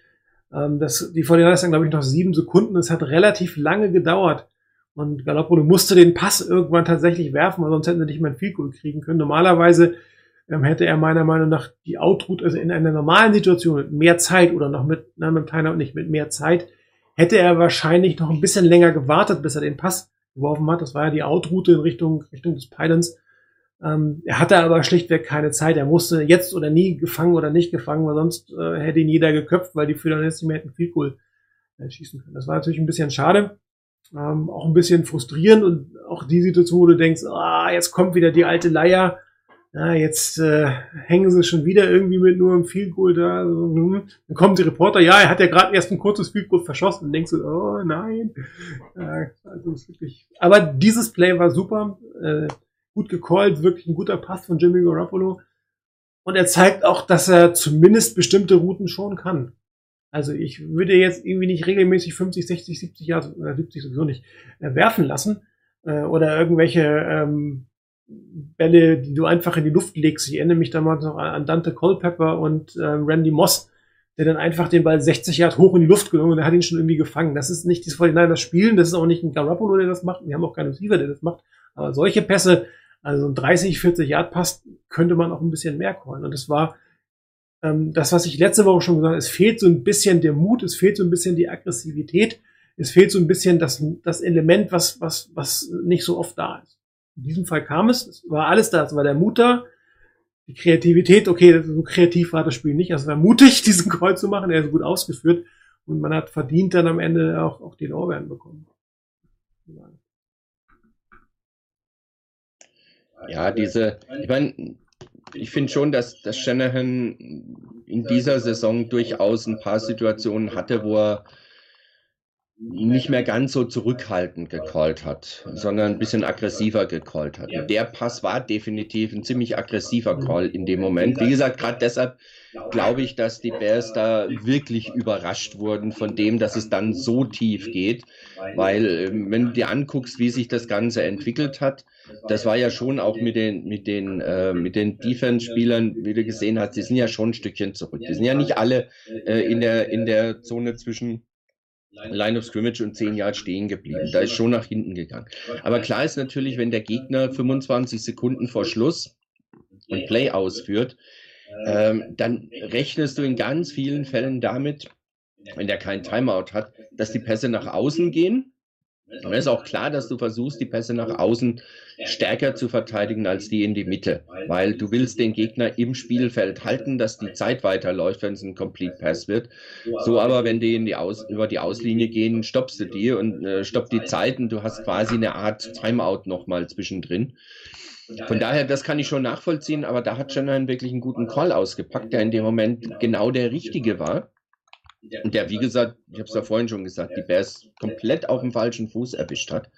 Ähm, das, die 49ers haben, glaube ich, noch sieben Sekunden. Es hat relativ lange gedauert. Und Garoppolo musste den Pass irgendwann tatsächlich werfen, weil sonst hätten sie nicht mehr ein Field kriegen können. Normalerweise ähm, hätte er meiner Meinung nach die Outroute, also in einer normalen Situation mit mehr Zeit oder noch mit, na, mit Timeout nicht, mit mehr Zeit, hätte er wahrscheinlich noch ein bisschen länger gewartet, bis er den Pass geworfen hat. Das war ja die Outroute in Richtung, Richtung des Pylons. Ähm, er hatte aber schlichtweg keine Zeit. Er musste jetzt oder nie gefangen oder nicht gefangen, weil sonst äh, hätte ihn jeder geköpft, weil die jetzt nicht mehr hätten viel Goal äh, schießen können. Das war natürlich ein bisschen schade. Ähm, auch ein bisschen frustrierend und auch die Situation, wo du denkst, ah, jetzt kommt wieder die alte Leier. Ja, jetzt äh, hängen sie schon wieder irgendwie mit nur einem Field Goal da. Hm. Dann kommen die Reporter, ja, er hat ja gerade erst ein kurzes Field Goal verschossen und denkst du, oh nein. Äh, also ist wirklich. Aber dieses Play war super, äh, gut gecallt, wirklich ein guter Pass von Jimmy Garoppolo. Und er zeigt auch, dass er zumindest bestimmte Routen schon kann. Also ich würde jetzt irgendwie nicht regelmäßig 50, 60, 70 Jahre, oder 70 sowieso nicht, äh, werfen lassen. Äh, oder irgendwelche ähm, Bälle, die du einfach in die Luft legst. Ich erinnere mich damals noch an Dante Culpepper und äh, Randy Moss, der dann einfach den Ball 60 Jahre hoch in die Luft genommen und der hat ihn schon irgendwie gefangen. Das ist nicht das 49ers Spielen, das ist auch nicht ein Garoppolo, der das macht. Wir haben auch keinen Receiver, der das macht. Aber solche Pässe, also ein 30, 40 Yard Pass, könnte man auch ein bisschen mehr callen. Und das war ähm, das, was ich letzte Woche schon gesagt habe, es fehlt so ein bisschen der Mut, es fehlt so ein bisschen die Aggressivität, es fehlt so ein bisschen das, das Element, was, was, was nicht so oft da ist. In diesem Fall kam es, es war alles da, es war der Mut da, die Kreativität, okay, so kreativ war das Spiel nicht, also es war mutig, [LAUGHS] diesen Call zu machen, er ist gut ausgeführt und man hat verdient dann am Ende auch, auch den Lorbeeren bekommen. Ja, diese, ich meine, ich finde schon, dass, dass Shanahan in dieser Saison durchaus ein paar Situationen hatte, wo er nicht mehr ganz so zurückhaltend gecallt hat, sondern ein bisschen aggressiver gecallt hat. Und der Pass war definitiv ein ziemlich aggressiver Call in dem Moment. Wie gesagt, gerade deshalb glaube ich, dass die Bears da wirklich überrascht wurden von dem, dass es dann so tief geht, weil ähm, wenn du dir anguckst, wie sich das Ganze entwickelt hat, das war ja schon auch mit den mit den äh, mit den Defense-Spielern, wie du gesehen hast, die sind ja schon ein Stückchen zurück. Die sind ja nicht alle äh, in der in der Zone zwischen Line of Scrimmage und 10 Yards stehen geblieben. Da ist schon nach hinten gegangen. Aber klar ist natürlich, wenn der Gegner 25 Sekunden vor Schluss ein Play ausführt, ähm, dann rechnest du in ganz vielen Fällen damit, wenn der kein Timeout hat, dass die Pässe nach außen gehen Und es ist auch klar, dass du versuchst, die Pässe nach außen stärker zu verteidigen als die in die Mitte, weil du willst den Gegner im Spielfeld halten, dass die Zeit weiterläuft, wenn es ein Complete Pass wird. So aber, wenn die in die Aus über die Auslinie gehen, stoppst du die und äh, stoppt die Zeit und du hast quasi eine Art Timeout nochmal zwischendrin. Von daher, das kann ich schon nachvollziehen, aber da hat Shanahan wirklich einen guten Call ausgepackt, der in dem Moment genau der richtige war. Und der, wie gesagt, ich habe es ja vorhin schon gesagt, die Bears komplett auf dem falschen Fuß erwischt hat.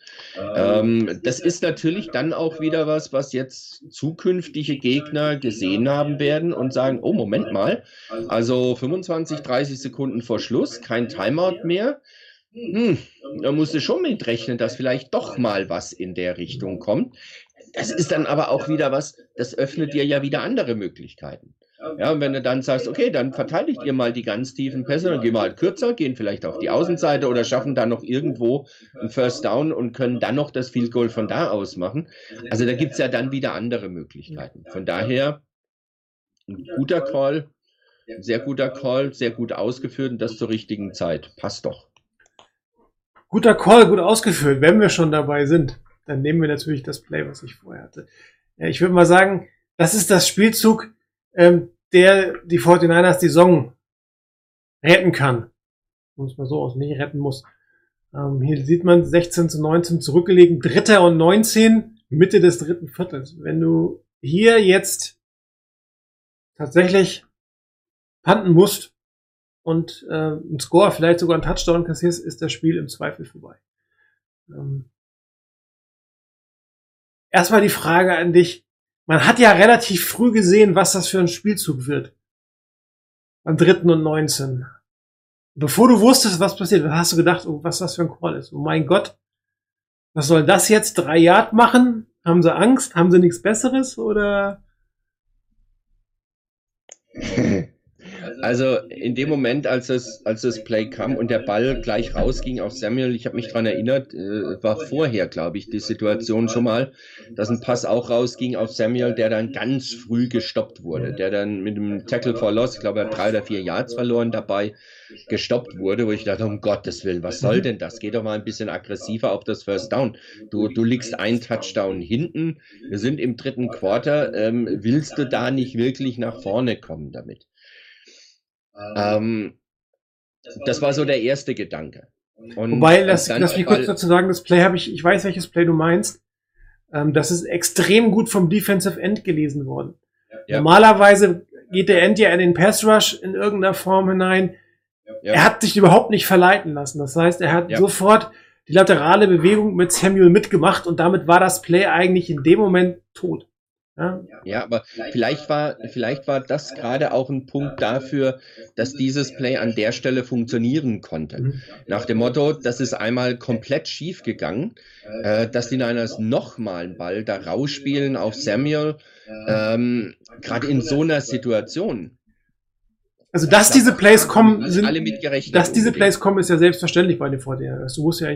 Ähm, das ist natürlich dann auch wieder was, was jetzt zukünftige Gegner gesehen haben werden und sagen, oh, Moment mal, also 25, 30 Sekunden vor Schluss, kein Timeout mehr. Hm, da musst du schon mitrechnen, dass vielleicht doch mal was in der Richtung kommt. Das ist dann aber auch wieder was, das öffnet dir ja wieder andere Möglichkeiten. Ja, und wenn du dann sagst, okay, dann verteidigt ihr mal die ganz tiefen Pässe, dann gehen wir halt kürzer, gehen vielleicht auf die Außenseite oder schaffen dann noch irgendwo einen First Down und können dann noch das Field Goal von da aus machen. Also da gibt's ja dann wieder andere Möglichkeiten. Von daher ein guter Call, ein sehr guter Call, sehr gut ausgeführt und das zur richtigen Zeit. Passt doch. Guter Call, gut ausgeführt. Wenn wir schon dabei sind, dann nehmen wir natürlich das Play, was ich vorher hatte. Ja, ich würde mal sagen, das ist das Spielzug, ähm, der die 49ers die Saison retten kann. Muss man so aus, nicht retten muss. Ähm, hier sieht man 16 zu 19 zurückgelegen, Dritter und 19, Mitte des dritten Viertels. Wenn du hier jetzt tatsächlich panten musst und äh, ein Score, vielleicht sogar ein Touchdown kassierst, ist das Spiel im Zweifel vorbei. Ähm, Erstmal die Frage an dich, man hat ja relativ früh gesehen, was das für ein Spielzug wird. Am dritten und 19. Bevor du wusstest, was passiert, hast du gedacht, oh, was das für ein Call ist. Oh mein Gott, was soll das jetzt? Drei Yard machen? Haben sie Angst? Haben sie nichts Besseres? Oder? [LAUGHS] Also in dem Moment, als das, als das Play kam und der Ball gleich rausging auf Samuel, ich habe mich dran erinnert, äh, war vorher, glaube ich, die Situation schon mal, dass ein Pass auch rausging auf Samuel, der dann ganz früh gestoppt wurde, der dann mit dem Tackle for Loss, ich glaube, er hat drei oder vier Yards verloren dabei, gestoppt wurde, wo ich dachte, um Gottes Willen, was soll denn das? Geh doch mal ein bisschen aggressiver auf das First Down. Du, du liegst ein Touchdown hinten, wir sind im dritten Quarter, ähm, willst du da nicht wirklich nach vorne kommen damit? Ähm, das war so der erste Gedanke. Und Wobei, lass, dann lass mich kurz dazu sagen, das Play habe ich, ich weiß, welches Play du meinst. Ähm, das ist extrem gut vom Defensive End gelesen worden. Ja. Normalerweise geht der End ja in den Pass Rush in irgendeiner Form hinein. Ja. Er hat sich überhaupt nicht verleiten lassen. Das heißt, er hat Ja. sofort die laterale Bewegung mit Samuel mitgemacht und damit war das Play eigentlich in dem Moment tot. Ja? Ja, aber vielleicht war, vielleicht war das gerade auch ein Punkt dafür, dass dieses Play an der Stelle funktionieren konnte. Mhm. Nach dem Motto, das ist einmal komplett schief gegangen, äh, dass die Niners nochmal einen Ball da rausspielen auf Samuel, ähm, gerade in so einer Situation. Also, dass diese Plays kommen, sind, alle mitgerechnet. dass diese. Plays kommen, ist ja selbstverständlich bei den 49ers. Du musst ja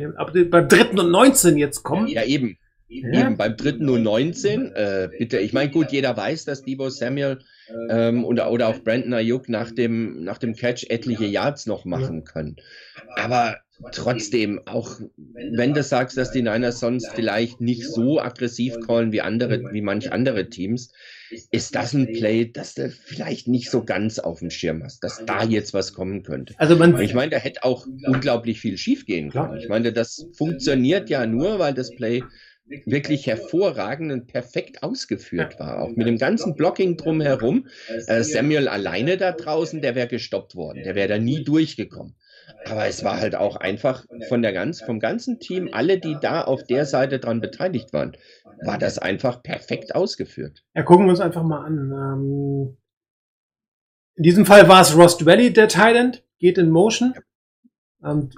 beim dritten und 19 jetzt kommen. Ja, eben. Eben beim dritten und 19, äh, bitte, ich meine, gut, jeder weiß, dass Debo Samuel ähm, oder, oder auch Brandon Ayuk nach dem, nach dem Catch etliche Yards noch machen können. Aber trotzdem, auch wenn du sagst, dass die Niners sonst vielleicht nicht so aggressiv callen wie andere, wie manch andere Teams, ist das ein Play, das du vielleicht nicht so ganz auf dem Schirm hast, dass da jetzt was kommen könnte. Also man, Ich meine, da hätte auch unglaublich viel schiefgehen Klar. können. Ich meine, das funktioniert ja nur, weil das Play wirklich hervorragend und perfekt ausgeführt war. Auch mit dem ganzen Blocking drumherum. Äh, Samuel alleine da draußen, der wäre gestoppt worden. Der wäre da nie durchgekommen. Aber es war halt auch einfach von der ganz, vom ganzen Team, alle, die da auf der Seite dran beteiligt waren, war das einfach perfekt ausgeführt. Ja, gucken wir uns einfach mal an. Ähm, in diesem Fall war es Ross Dwelly, der Thailand, geht in Motion. Und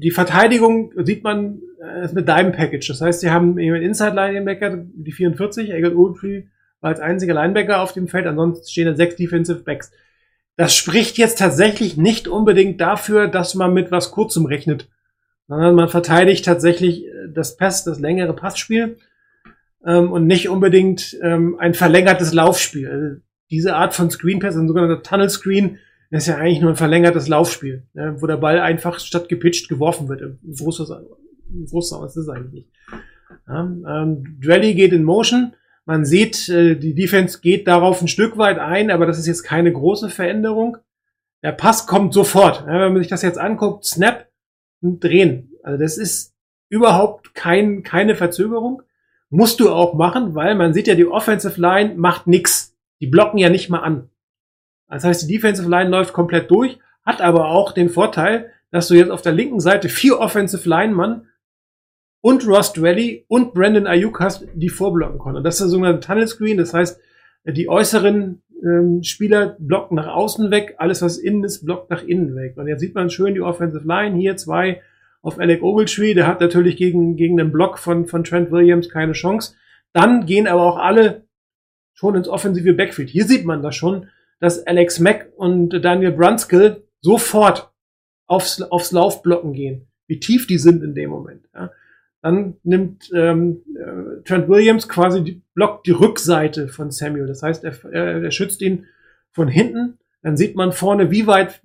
die Verteidigung sieht man, äh, ist eine Diamond Package. Das heißt, sie haben einen Inside Linebacker, die 44, Egil Ogletree war als einziger Linebacker auf dem Feld, ansonsten stehen da sechs Defensive Backs. Das spricht jetzt tatsächlich nicht unbedingt dafür, dass man mit was Kurzem rechnet, sondern man verteidigt tatsächlich äh, das Pass, das längere Passspiel ähm, und nicht unbedingt ähm, ein verlängertes Laufspiel. Also diese Art von Screen Pass, ein sogenannter Tunnel Screen, ist ja eigentlich nur ein verlängertes Laufspiel, ne, wo der Ball einfach statt gepitcht geworfen wird. So ist das Frust, aber es ist eigentlich nicht. Ja, ähm, Dwelly geht in Motion. Man sieht, äh, die Defense geht darauf ein Stück weit ein, aber das ist jetzt keine große Veränderung. Der Pass kommt sofort. Ja, wenn man sich das jetzt anguckt, Snap und drehen. Also das ist überhaupt kein, keine Verzögerung. Musst du auch machen, weil man sieht ja, die Offensive Line macht nix. Die blocken ja nicht mal an. Das heißt, die Defensive Line läuft komplett durch, hat aber auch den Vorteil, dass du jetzt auf der linken Seite vier Offensive Linemann und Ross Dwelly und Brandon Ayuk hast, die vorblocken konnten. Und das ist der sogenannte Tunnel Screen. Das heißt, die äußeren ähm, Spieler blocken nach außen weg, alles was innen ist, blockt nach innen weg. Und jetzt sieht man schön die Offensive Line hier zwei auf Alec Ogletree. Der hat natürlich gegen, gegen den Block von, von Trent Williams keine Chance. Dann gehen aber auch alle schon ins offensive Backfield. Hier sieht man das schon, dass Alex Mack und Daniel Brunskill sofort aufs, aufs Laufblocken gehen. Wie tief die sind in dem Moment. Ja. Dann nimmt ähm, äh, Trent Williams quasi die, blockt die Rückseite von Samuel. Das heißt, er, er, er schützt ihn von hinten. Dann sieht man vorne, wie weit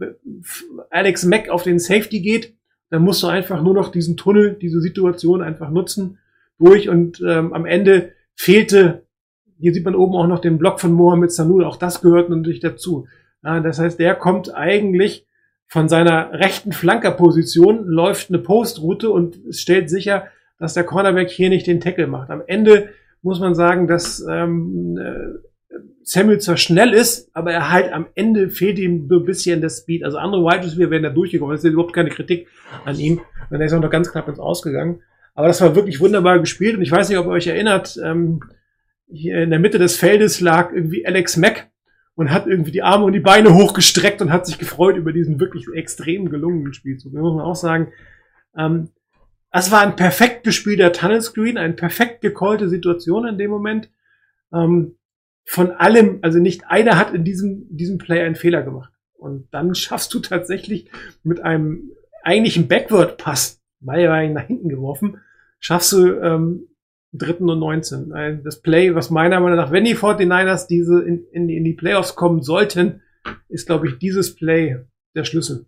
Alex Mack auf den Safety geht. Dann musst du einfach nur noch diesen Tunnel, diese Situation einfach nutzen durch und ähm, am Ende fehlte, hier sieht man oben auch noch den Block von Mohamed Sanul, auch das gehört natürlich dazu. Ja, das heißt, der kommt eigentlich von seiner rechten Flankerposition, läuft eine Postroute und stellt sicher, dass der Cornerback hier nicht den Tackle macht. Am Ende muss man sagen, dass ähm, äh, Samuel zwar schnell ist, aber er halt am Ende fehlt ihm so ein bisschen der Speed. Also andere Wide Receiver wären da durchgekommen. Das ist überhaupt keine Kritik an ihm. Und er ist auch noch ganz knapp ins Ausgegangen. Aber das war wirklich wunderbar gespielt. Und ich weiß nicht, ob ihr euch erinnert, ähm, hier in der Mitte des Feldes lag irgendwie Alex Mack und hat irgendwie die Arme und die Beine hochgestreckt und hat sich gefreut über diesen wirklich extrem gelungenen Spielzug. Da muss man auch sagen, ähm, es war ein perfekt gespielter Tunnel Screen, eine perfekt gecallte Situation in dem Moment. Ähm, von allem, also nicht einer hat in diesem, diesem Play einen Fehler gemacht. Und dann schaffst du tatsächlich mit einem eigentlichen Backward-Pass, weil er ihn nach hinten geworfen, schaffst du ähm, dritten und 19. Ein- Das Play, was meiner Meinung nach, wenn die 49ers diese in, in, die- in die Playoffs kommen sollten, ist, glaube ich, dieses Play der Schlüssel.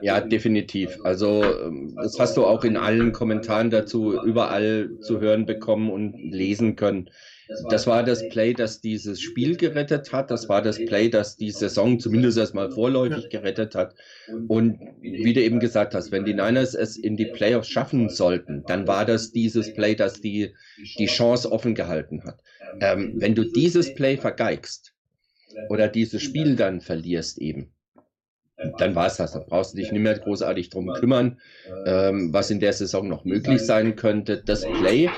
Ja, definitiv. Also ähm, das hast du auch in allen Kommentaren dazu überall zu hören bekommen und lesen können. Das war das Play, das dieses Spiel gerettet hat. Das war das Play, das die Saison zumindest erstmal vorläufig gerettet hat. Und wie du eben gesagt hast, wenn die Niners es in die Playoffs schaffen sollten, dann war das dieses Play, das die, die Chance offen gehalten hat. Ähm, wenn du dieses Play vergeigst oder dieses Spiel dann verlierst eben, dann war es das. Dann brauchst du dich nicht mehr großartig drum kümmern, ähm, was in der Saison noch möglich sein könnte. Das Play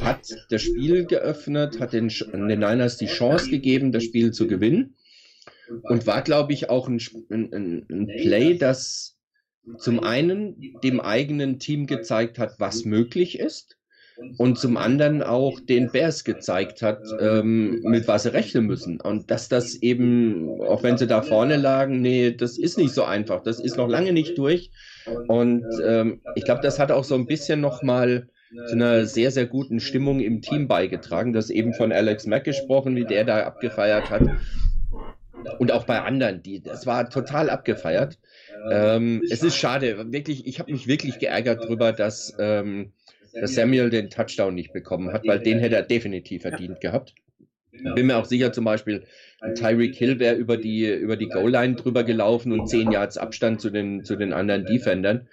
hat das Spiel geöffnet, hat den, den Niners die Chance gegeben, das Spiel zu gewinnen. Und war, glaube ich, auch ein, ein, ein Play, das zum einen dem eigenen Team gezeigt hat, was möglich ist. Und zum anderen auch den Bears gezeigt hat, ähm, mit was sie rechnen müssen. Und dass das eben, auch wenn sie da vorne lagen, nee, das ist nicht so einfach. Das ist noch lange nicht durch. Und ähm, ich glaube, das hat auch so ein bisschen nochmal zu einer sehr, sehr guten Stimmung im Team beigetragen. Das eben von Alex Mack gesprochen, wie der da abgefeiert hat. Und auch bei anderen, die, das war total abgefeiert. Ähm, es ist schade, wirklich, ich habe mich wirklich geärgert drüber, dass, ähm, dass Samuel den Touchdown nicht bekommen hat, weil den hätte er definitiv verdient gehabt. Bin mir auch sicher, zum Beispiel, Tyreek Hill wäre über die, über die Goal-Line drüber gelaufen und 10 Yards Abstand zu den, zu den anderen Defendern.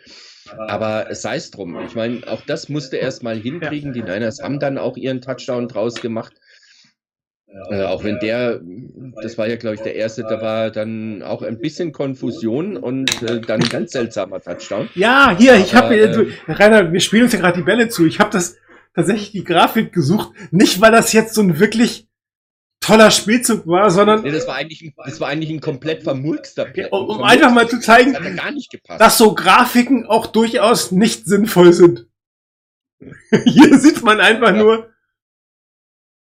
Aber sei es drum. Ich meine, auch das musste erst mal hinkriegen. Die Niners haben dann auch ihren Touchdown draus gemacht. Äh, auch wenn der, das war ja, glaube ich, der erste, da war dann auch ein bisschen Konfusion und äh, dann ein ganz seltsamer Touchdown. Ja, hier, ich habe, ähm, Rainer, wir spielen uns ja gerade die Bälle zu. Ich habe das tatsächlich die Grafik gesucht, nicht weil das jetzt so ein wirklich toller Spielzug war, sondern Nee, das war eigentlich, ein- das war eigentlich ein komplett vermurkster Play. um, um einfach mal zu zeigen, Das dass so Grafiken auch durchaus nicht sinnvoll sind. [LAUGHS] Hier sieht man einfach Ja. nur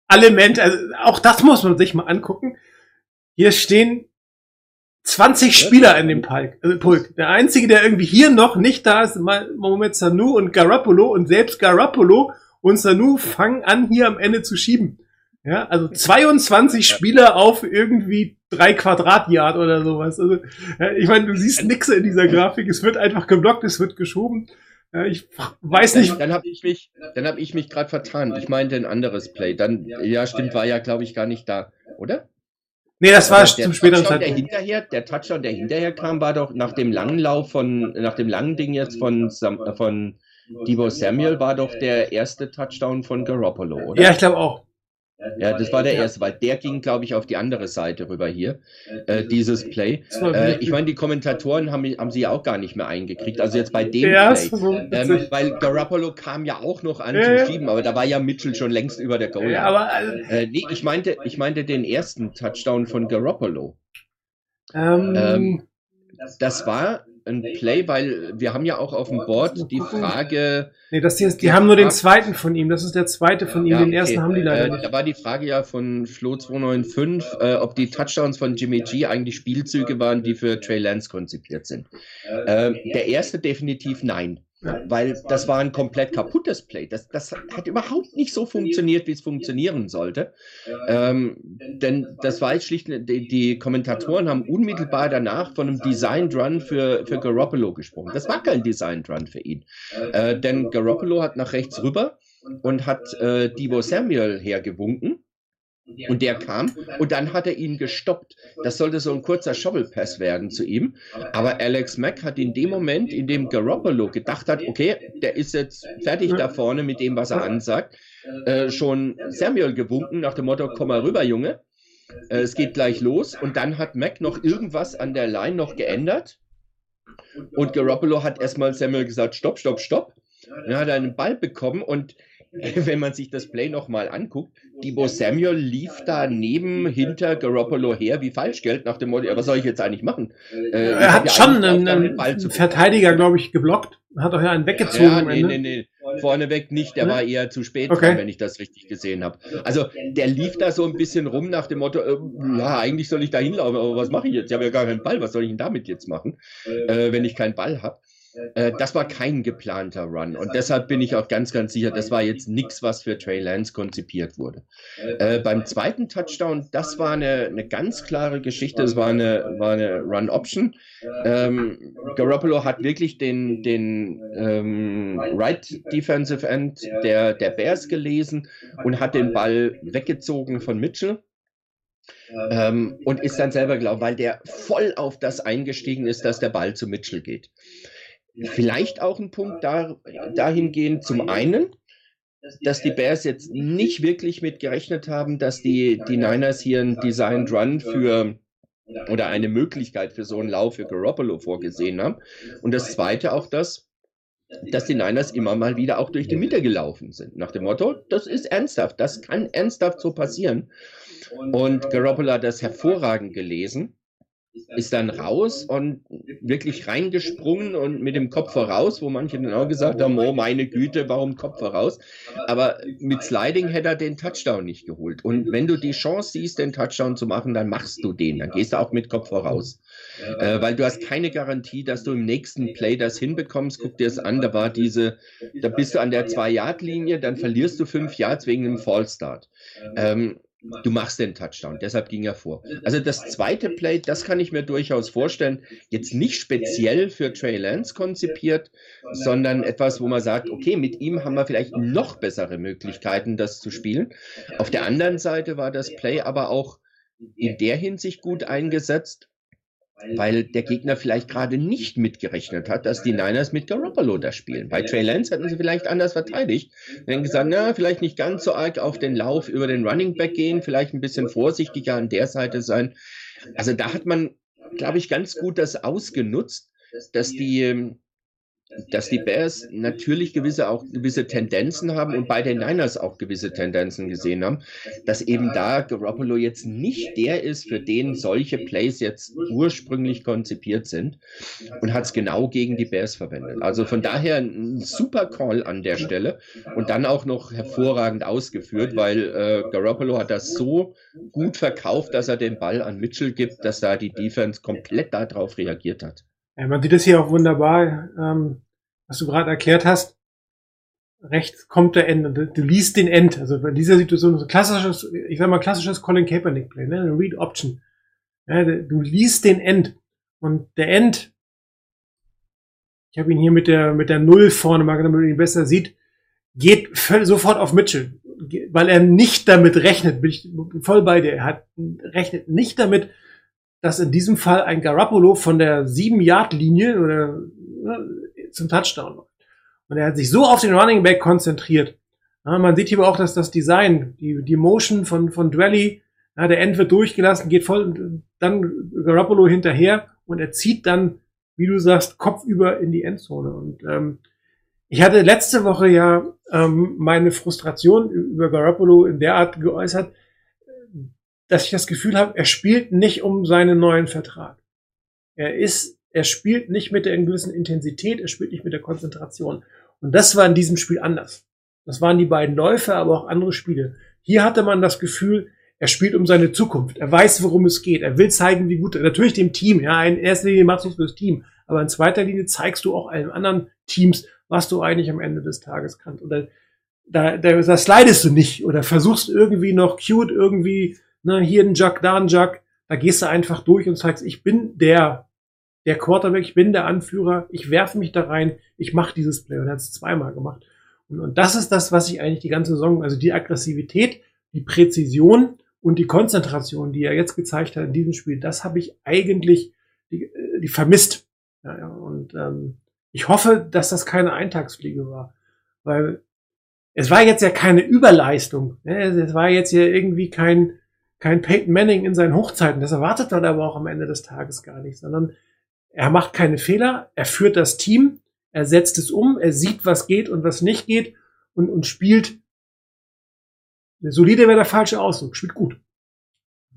Elemente, also auch das muss man sich mal angucken. Hier stehen 20 Spieler in dem Pulk, äh, Pulk. Der einzige, der irgendwie hier noch nicht da ist, Mohamed Sanu und Garoppolo und selbst Garoppolo und Sanu fangen an, hier am Ende zu schieben. Ja, also 22 Spieler auf irgendwie drei Quadratyard oder sowas. Also, ja, ich meine, du siehst nix in dieser Grafik. Es wird einfach geblockt, es wird geschoben. Ja, ich weiß nicht. Dann, dann habe ich mich, dann habe ich mich gerade vertan. Ich meinte ein anderes Play. Dann, ja, stimmt, war ja, glaube ich, gar nicht da, oder? Nee, das war zum späteren Touchdown, der Zeitpunkt. hinterher, der Touchdown, der hinterher kam, war doch nach dem langen Lauf von, nach dem langen Ding jetzt von, äh, von Debo Samuel, war doch der erste Touchdown von Garoppolo, oder? Ja, ich glaube auch. Ja, das war der erste, weil der ging, glaube ich, auf die andere Seite rüber hier, äh, dieses Play. Äh, ich meine, die Kommentatoren haben, haben sie auch gar nicht mehr eingekriegt. Also jetzt bei dem ja, Play. Ähm, weil Garoppolo kam ja auch noch an Ja, zum ja. Schieben, aber da war ja Mitchell schon längst über der Goal. ja, aber äh, äh, nee, ich meinte, ich meinte den ersten Touchdown von Garoppolo. ähm, Ähm, Das war ein Play, weil wir haben ja auch auf dem Board die Frage. nee, das hier ist, die haben nur den zweiten von ihm. Das ist der zweite von ihm. Ja, den ersten okay, haben die leider äh, nicht. Da war die Frage ja von Flo295, äh, ob die Touchdowns von Jimmy G eigentlich Spielzüge waren, die für Trey Lance konzipiert sind. Ähm, der erste definitiv nein. Weil das war ein komplett kaputtes Play. Das, das hat überhaupt nicht so funktioniert, wie es funktionieren sollte. Ähm, denn das war jetzt schlicht, die, die Kommentatoren haben unmittelbar danach von einem Designed Run für, für Garoppolo gesprochen. Das war kein Designed Run für ihn. Äh, denn Garoppolo hat nach rechts rüber und hat äh, Debo Samuel hergewunken. Und der kam und dann hat er ihn gestoppt. Das sollte so ein kurzer Shovel Pass werden zu ihm. Aber Alex Mack hat in dem Moment, in dem Garoppolo gedacht hat, okay, der ist jetzt fertig da vorne mit dem, was er ansagt, äh, schon Samuel gewunken nach dem Motto, komm mal rüber, Junge. Äh, es geht gleich los. Und dann hat Mack noch irgendwas an der Line noch geändert. Und Garoppolo hat erstmal Samuel gesagt, stopp, stopp, stopp. Dann hat er einen Ball bekommen und [LAUGHS] wenn man sich das Play nochmal anguckt, Debo Samuel lief da neben, hinter Garoppolo her wie Falschgeld nach dem Motto, was soll ich jetzt eigentlich machen? Äh, er hat schon einen, einen, zu Verteidiger, glaube ich, geblockt. Hat auch ja einen weggezogen ja, nee, nee, nee. Vorneweg nicht, der Ne? war eher zu spät Okay. dran, wenn ich das richtig gesehen habe. Also der lief da so ein bisschen rum nach dem Motto, äh, ja, eigentlich soll ich da hinlaufen, aber was mache ich jetzt? Ich habe ja gar keinen Ball, was soll ich denn damit jetzt machen, äh, wenn ich keinen Ball habe? Äh, das war kein geplanter Run und deshalb bin ich auch ganz, ganz sicher, das war jetzt nichts, was für Trey Lance konzipiert wurde. Äh, beim zweiten Touchdown, das war eine, eine ganz klare Geschichte, es war eine, war eine Run-Option. Ähm, Garoppolo hat wirklich den, den ähm, Right Defensive End der, der Bears gelesen und hat den Ball weggezogen von Mitchell. Ähm, und ist dann selber glaubt, weil der voll auf das eingestiegen ist, dass der Ball zu Mitchell geht. Vielleicht auch ein Punkt da, dahingehend zum einen, dass die Bears jetzt nicht wirklich mit gerechnet haben, dass die, die Niners hier einen Designed Run für oder eine Möglichkeit für so einen Lauf für Garoppolo vorgesehen haben. Und das zweite auch das, dass die Niners immer mal wieder auch durch die Mitte gelaufen sind. Nach dem Motto, das ist ernsthaft, das kann ernsthaft so passieren. Und Garoppolo hat das hervorragend gelesen, ist dann raus und wirklich reingesprungen und mit dem Kopf voraus, wo manche dann auch gesagt haben, oh meine Güte, warum Kopf voraus? Aber mit Sliding hätte er den Touchdown nicht geholt. Und wenn du die Chance siehst, den Touchdown zu machen, dann machst du den. Dann gehst du auch mit Kopf voraus. Äh, weil du hast keine Garantie, dass du im nächsten Play das hinbekommst. Guck dir das an, da war diese, da bist du an der 2-Yard-Linie, dann verlierst du 5 Yards wegen einem Fallstart. Ähm, du machst den Touchdown, deshalb ging er vor. Also das zweite Play, das kann ich mir durchaus vorstellen, jetzt nicht speziell für Trey Lance konzipiert, sondern etwas, wo man sagt, okay, mit ihm haben wir vielleicht noch bessere Möglichkeiten, das zu spielen. Auf der anderen Seite war das Play aber auch in der Hinsicht gut eingesetzt, weil der Gegner vielleicht gerade nicht mitgerechnet hat, dass die Niners mit Garoppolo da spielen. Bei Trey Lance hätten sie vielleicht anders verteidigt. Sie hätten gesagt, na, vielleicht nicht ganz so arg auf den Lauf über den Running Back gehen, vielleicht ein bisschen vorsichtiger an der Seite sein. Also da hat man, glaube ich, ganz gut das ausgenutzt, dass die, ähm, dass die Bears natürlich gewisse auch gewisse Tendenzen haben und bei den Niners auch gewisse Tendenzen gesehen haben, dass eben da Garoppolo jetzt nicht der ist, für den solche Plays jetzt ursprünglich konzipiert sind und hat es genau gegen die Bears verwendet. Also von daher ein super Call an der Stelle und dann auch noch hervorragend ausgeführt, weil äh, Garoppolo hat das so gut verkauft, dass er den Ball an Mitchell gibt, dass da die Defense komplett darauf reagiert hat. Ja, man sieht das hier auch wunderbar, ähm, was du gerade erklärt hast. Rechts kommt der End und du, liest den End. Also bei dieser Situation so klassisches, ich sag mal klassisches Colin Kaepernick Play, ne? Eine Read Option. Ja, du liest den End und der End ich habe ihn hier mit der, mit der Null vorne mal, damit man ihn besser sieht, geht sofort auf Mitchell, weil er nicht damit rechnet, bin ich voll bei dir, er hat, rechnet nicht damit, dass in diesem Fall ein Garoppolo von der 7-Yard-Linie oder äh, zum Touchdown läuft. Und er hat sich so auf den Running Back konzentriert. Ja, man sieht hier auch, dass das Design, die, die Motion von, von Dwelly, ja, der End wird durchgelassen, geht voll, dann Garoppolo hinterher und er zieht dann, wie du sagst, kopfüber in die Endzone. Und ähm, ich hatte letzte Woche ja ähm, meine Frustration über Garoppolo in der Art geäußert, dass ich das Gefühl habe, er spielt nicht um seinen neuen Vertrag. Er ist, er spielt nicht mit der gewissen Intensität, er spielt nicht mit der Konzentration. Und das war in diesem Spiel anders. Das waren die beiden Läufe, aber auch andere Spiele. Hier hatte man das Gefühl, er spielt um seine Zukunft. Er weiß, worum es geht. Er will zeigen, wie gut, natürlich dem Team, ja, in erster Linie machst du es fürs Team, aber in zweiter Linie zeigst du auch allen anderen Teams, was du eigentlich am Ende des Tages kannst. Oder da, da, da slidest du nicht oder versuchst irgendwie noch cute irgendwie, ne, hier ein Jug, da ein Jug. Da gehst du einfach durch und zeigst, ich bin der, der Quarterback, ich bin der Anführer, ich werfe mich da rein, ich mache dieses Play und er hat es zweimal gemacht. Und, und das ist das, was ich eigentlich die ganze Saison, also die Aggressivität, die Präzision und die Konzentration, die er jetzt gezeigt hat in diesem Spiel, das habe ich eigentlich die, äh, die vermisst. Ja, ja, und ähm, ich hoffe, dass das keine Eintagsfliege war, weil es war jetzt ja keine Überleistung. Ne? Es war jetzt ja irgendwie kein, kein Peyton Manning in seinen Hochzeiten. Das erwartet man aber auch am Ende des Tages gar nicht, sondern er macht keine Fehler, er führt das Team, er setzt es um, er sieht, was geht und was nicht geht und, und spielt. Solide wäre der falsche Ausdruck, spielt gut.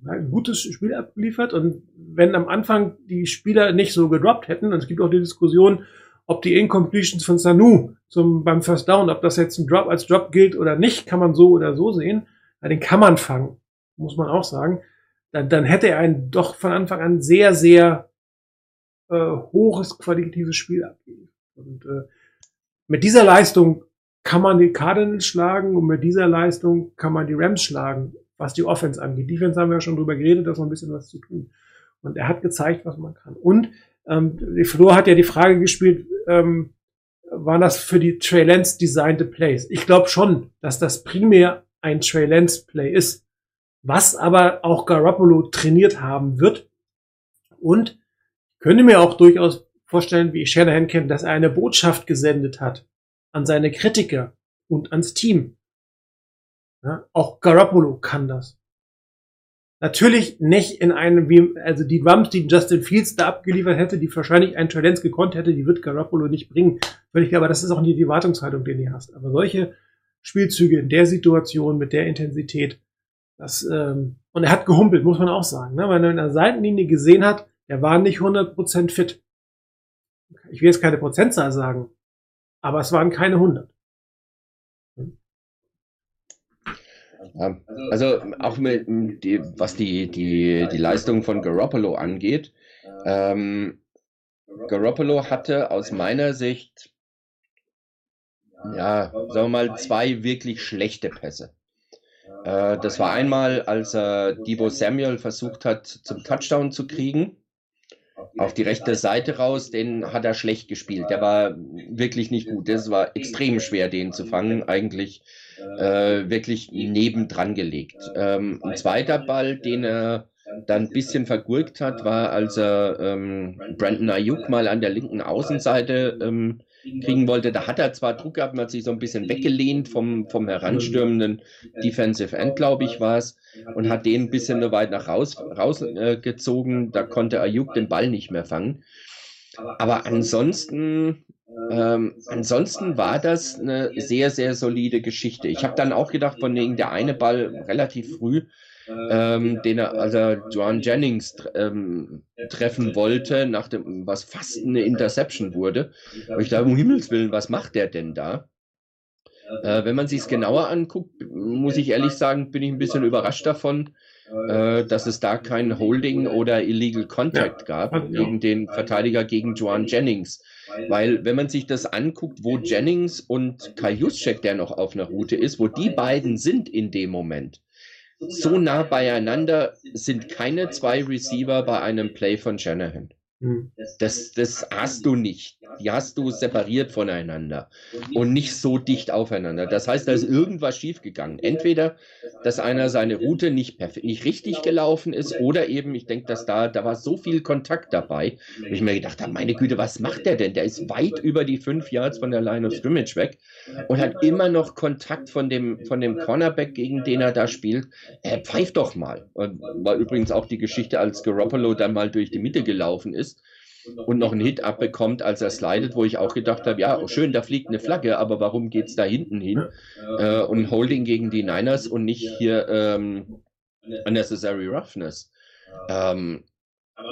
Ein gutes Spiel abgeliefert und wenn am Anfang die Spieler nicht so gedroppt hätten, und es gibt auch die Diskussion, ob die Incompletions von Sanu zum, beim First Down, ob das jetzt ein Drop als Drop gilt oder nicht, kann man so oder so sehen. Ja, den kann man fangen, muss man auch sagen. Dann, dann hätte er ein doch von Anfang an sehr, sehr äh, hohes qualitatives Spiel abgegeben. Und äh, mit dieser Leistung kann man die Cardinals schlagen und mit dieser Leistung kann man die Rams schlagen, was die Offense angeht. Defense haben wir ja schon drüber geredet, dass noch ein bisschen was zu tun. Und er hat gezeigt, was man kann. Und ähm, die Flo hat ja die Frage gespielt, ähm, waren das für die Trey Lance designte Plays? Ich glaube schon, dass das primär ein Trey Lance Play ist, was aber auch Garoppolo trainiert haben wird. Und ich könnte mir auch durchaus vorstellen, wie ich Shanahan kenne, dass er eine Botschaft gesendet hat an seine Kritiker und ans Team. Ja, auch Garoppolo kann das. Natürlich nicht in einem, wie, also die Rams, die Justin Fields da abgeliefert hätte, die wahrscheinlich ein Talent gekonnt hätte, die wird Garoppolo nicht bringen. Völlig aber das ist auch nie die Erwartungshaltung, die du hast. Aber solche Spielzüge in der Situation, mit der Intensität, das, ähm, und er hat gehumpelt, muss man auch sagen, ne? weil er in der Seitenlinie gesehen hat, er war nicht 100% fit. Ich will jetzt keine Prozentzahl sagen, aber es waren keine 100. Ja, also auch mit, die, was die, die, die Leistung von Garoppolo angeht. Ähm, Garoppolo hatte aus meiner Sicht, ja, sagen wir mal, zwei wirklich schlechte Pässe. Äh, das war einmal, als er Debo Samuel versucht hat, zum Touchdown zu kriegen. Auf die rechte Seite raus, den hat er schlecht gespielt. Der war wirklich nicht gut. Das war extrem schwer, den zu fangen. Eigentlich äh, wirklich nebendran gelegt. Ähm, ein zweiter Ball, den er dann ein bisschen vergurkt hat, war, als er ähm, Brandon Ayuk mal an der linken Außenseite ähm, kriegen wollte. Da hat er zwar Druck gehabt, man hat sich so ein bisschen weggelehnt vom, vom heranstürmenden Defensive End, glaube ich, war es, und hat den ein bisschen weit nach raus, rausgezogen. Äh, da konnte Ayuk den Ball nicht mehr fangen. Aber ansonsten ähm, ansonsten war das eine sehr, sehr solide Geschichte. Ich habe dann auch gedacht, von wegen der eine Ball relativ früh, ähm, den er, also Joan Jennings ähm, treffen wollte, nach dem, was fast eine Interception wurde. Aber ich dachte, um Himmels Willen, was macht der denn da? Äh, wenn man sich es genauer anguckt, muss ich ehrlich sagen, bin ich ein bisschen überrascht davon, äh, dass es da kein Holding oder Illegal Contact Ja. gab Ja. gegen den Verteidiger, gegen Joan Jennings. Weil, wenn man sich das anguckt, wo Jennings und Kai Juszczyk, der noch auf einer Route ist, wo die beiden sind in dem Moment, so nah beieinander sind keine zwei Receiver bei einem Play von Shanahan. Hm. Das, das hast du nicht. Die hast du separiert voneinander und nicht so dicht aufeinander. Das heißt, da ist irgendwas schiefgegangen. Entweder, dass einer seine Route nicht, nicht richtig gelaufen ist oder eben, ich denke, dass da, da war so viel Kontakt dabei, wo ich mir gedacht habe, meine Güte, was macht der denn? Der ist weit über die fünf Yards von der Line of Scrimmage weg und hat immer noch Kontakt von dem, von dem Cornerback, gegen den er da spielt. Er pfeift doch mal. War übrigens auch die Geschichte, als Garoppolo dann mal durch die Mitte gelaufen ist und noch einen Hit abbekommt, als er slidet, wo ich auch gedacht habe, ja, schön, da fliegt eine Flagge, aber warum geht's da hinten hin? Äh, und Holding gegen die Niners und nicht hier ähm, Unnecessary Roughness. Ähm,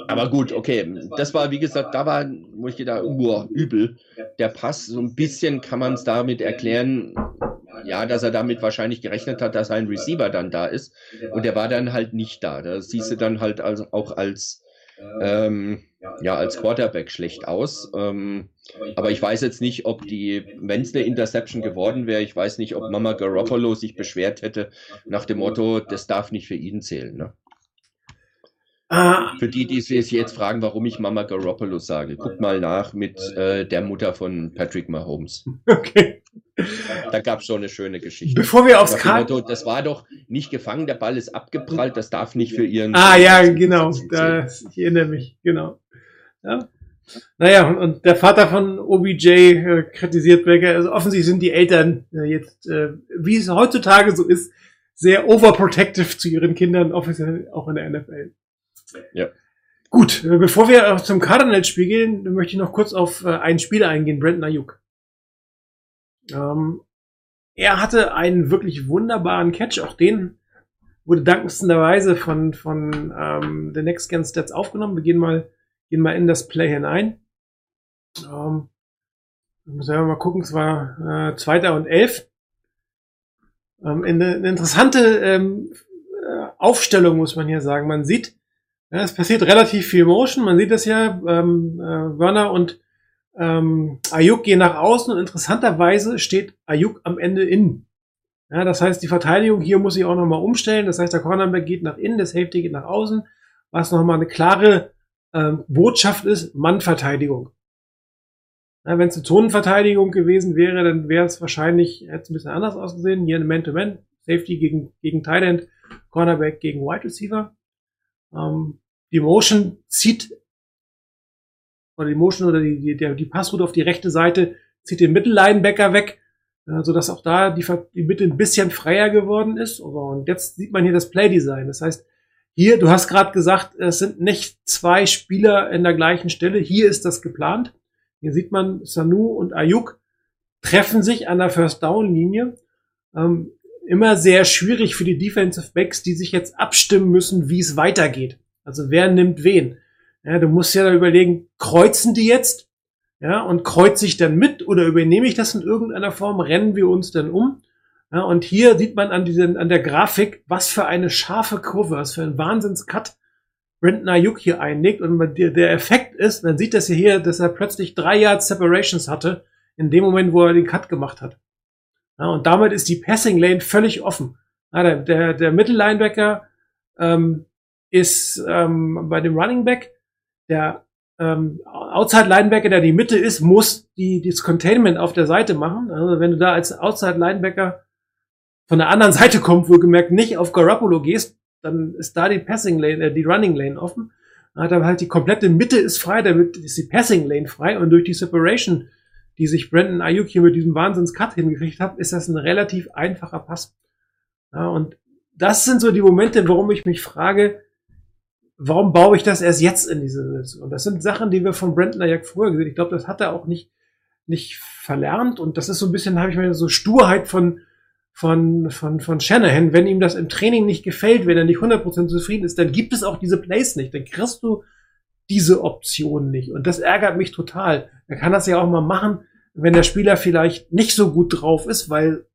aber gut, okay, das war, wie gesagt, da war, wo ich gedacht, uh, übel. Der Pass, so ein bisschen kann man es damit erklären, ja, dass er damit wahrscheinlich gerechnet hat, dass ein Receiver dann da ist. Und der war dann halt nicht da. Da siehst du dann halt also auch als, ähm, ja, als Quarterback schlecht aus. Ähm, aber ich weiß jetzt nicht, ob die, wenn es eine Interception geworden wäre, ich weiß nicht, ob Mama Garoppolo sich beschwert hätte nach dem Motto, das darf nicht für ihn zählen. Ne? Ah, Für die, die sich jetzt fragen, warum ich Mama Garoppolo sage, guckt mal nach mit äh, der Mutter von Patrick Mahomes. [LAUGHS] okay. Da gab es schon eine schöne Geschichte. Bevor wir aufs Kart. Das war doch nicht gefangen, der Ball ist abgeprallt, das darf nicht für ihren. Ah ja, genau. Da, ich erinnere mich, genau. Ja. Naja, und, und der Vater von OBJ äh, kritisiert Becker. Also offensichtlich sind die Eltern äh, jetzt, äh, wie es heutzutage so ist, sehr overprotective zu ihren Kindern, offiziell auch in der NFL. Ja. Gut, äh, bevor wir auch zum Cardinals-Spiel gehen, möchte ich noch kurz auf äh, einen Spieler eingehen, Brandon Ayuk. Ähm, er hatte einen wirklich wunderbaren Catch, auch den wurde dankenswerterweise von, von ähm, den Next Gen Stats aufgenommen. Wir gehen mal, gehen mal in das Play hinein. Ähm, muss ja mal gucken, es war äh, Zweiter und Elf. Ähm, eine, eine interessante ähm, äh, Aufstellung, muss man hier sagen. Man sieht, ja, es passiert relativ viel Motion. Man sieht das ja, ähm, äh, Werner und ähm, Ayuk gehen nach außen und interessanterweise steht Ayuk am Ende innen. Ja, das heißt, die Verteidigung hier muss sich auch nochmal umstellen. Das heißt, der Cornerback geht nach innen, der Safety geht nach außen, was nochmal eine klare ähm, Botschaft ist, Mannverteidigung. Ja, Wenn es eine Zonenverteidigung gewesen wäre, dann wäre es wahrscheinlich, hätte ein bisschen anders ausgesehen. Hier eine Man-to-Man, Safety gegen, gegen Tight End, Cornerback gegen Wide Receiver. Ähm, die Motion zieht, oder die Motion oder die, die, die Passroute auf die rechte Seite zieht den Mittellinebacker weg, äh, sodass auch da die, die Mitte ein bisschen freier geworden ist. Und jetzt sieht man hier das Playdesign. Das heißt, hier, du hast gerade gesagt, es sind nicht zwei Spieler in der gleichen Stelle. Hier ist das geplant. Hier sieht man, Sanu und Ayuk treffen sich an der First Down Linie. Ähm, immer sehr schwierig für die Defensive Backs, die sich jetzt abstimmen müssen, wie es weitergeht. Also wer nimmt wen. Ja, du musst ja da überlegen, kreuzen die jetzt? Ja, und kreuze ich dann mit oder übernehme ich das in irgendeiner Form? Rennen wir uns dann um? Ja, und hier sieht man an, diesen, an der Grafik, was für eine scharfe Kurve, was für ein Wahnsinns-Cut Brandon Ayuk hier einlegt. Und der, der Effekt ist, man sieht das hier, hier, dass er plötzlich drei Yards Separations hatte, in dem Moment, wo er den Cut gemacht hat. Ja, und damit ist die Passing Lane völlig offen. Ja, der, der, der Mittellinebacker ähm, ist ähm, bei dem Running Back, der ähm, Outside Linebacker, der die Mitte ist, muss die, das Containment auf der Seite machen. Also wenn du da als Outside Linebacker von der anderen [LAUGHS] Seite kommt, wohlgemerkt nicht auf Garoppolo gehst, dann ist da die Passing Lane, äh, die Running Lane offen. Dann hat er halt die komplette Mitte ist frei, damit ist die Passing Lane frei und durch die Separation, die sich Brandon Ayuk hier mit diesem Wahnsinns-Cut hingekriegt hat, ist das ein relativ einfacher Pass. Ja, und das sind so die Momente, warum ich mich frage, warum baue ich das erst jetzt in diese Situation? Das sind Sachen, die wir von Brandon Ayuk früher gesehen. Ich glaube, das hat er auch nicht, nicht verlernt. Und das ist so ein bisschen, habe ich mir so Sturheit von, von, von, von Shanahan. Wenn ihm das im Training nicht gefällt, wenn er nicht 100% zufrieden ist, dann gibt es auch diese Plays nicht. Dann kriegst du diese Option nicht. Und das ärgert mich total. Er kann das ja auch mal machen, wenn der Spieler vielleicht nicht so gut drauf ist, weil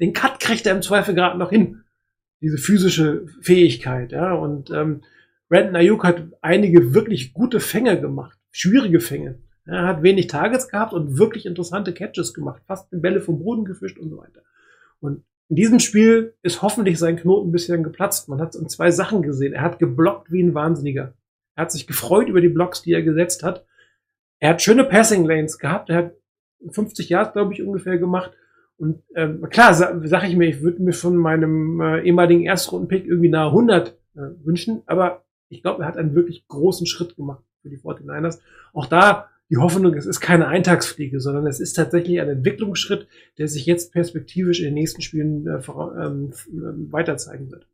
den Cut kriegt er im Zweifel gerade noch hin. Diese physische Fähigkeit, ja. Und ähm, Brandon Ayuk hat einige wirklich gute Fänge gemacht, schwierige Fänge. Er hat wenig Targets gehabt und wirklich interessante Catches gemacht, fast Bälle vom Boden gefischt und so weiter. Und in diesem Spiel ist hoffentlich sein Knoten ein bisschen geplatzt. Man hat es in zwei Sachen gesehen. Er hat geblockt wie ein Wahnsinniger. Er hat sich gefreut über die Blocks, die er gesetzt hat. Er hat schöne Passing Lanes gehabt. Er hat 50 Yards, glaube ich, ungefähr gemacht. Und ähm, klar, sa sag ich mir, ich würde mir von meinem äh, ehemaligen Erstrunden-Pick irgendwie nahe 100 äh, wünschen. Aber ich glaube, er hat einen wirklich großen Schritt gemacht für die 49ers. Auch da die Hoffnung, es ist keine Eintagsfliege, sondern es ist tatsächlich ein Entwicklungsschritt, der sich jetzt perspektivisch in den nächsten Spielen äh, ähm, ähm, weiter zeigen wird.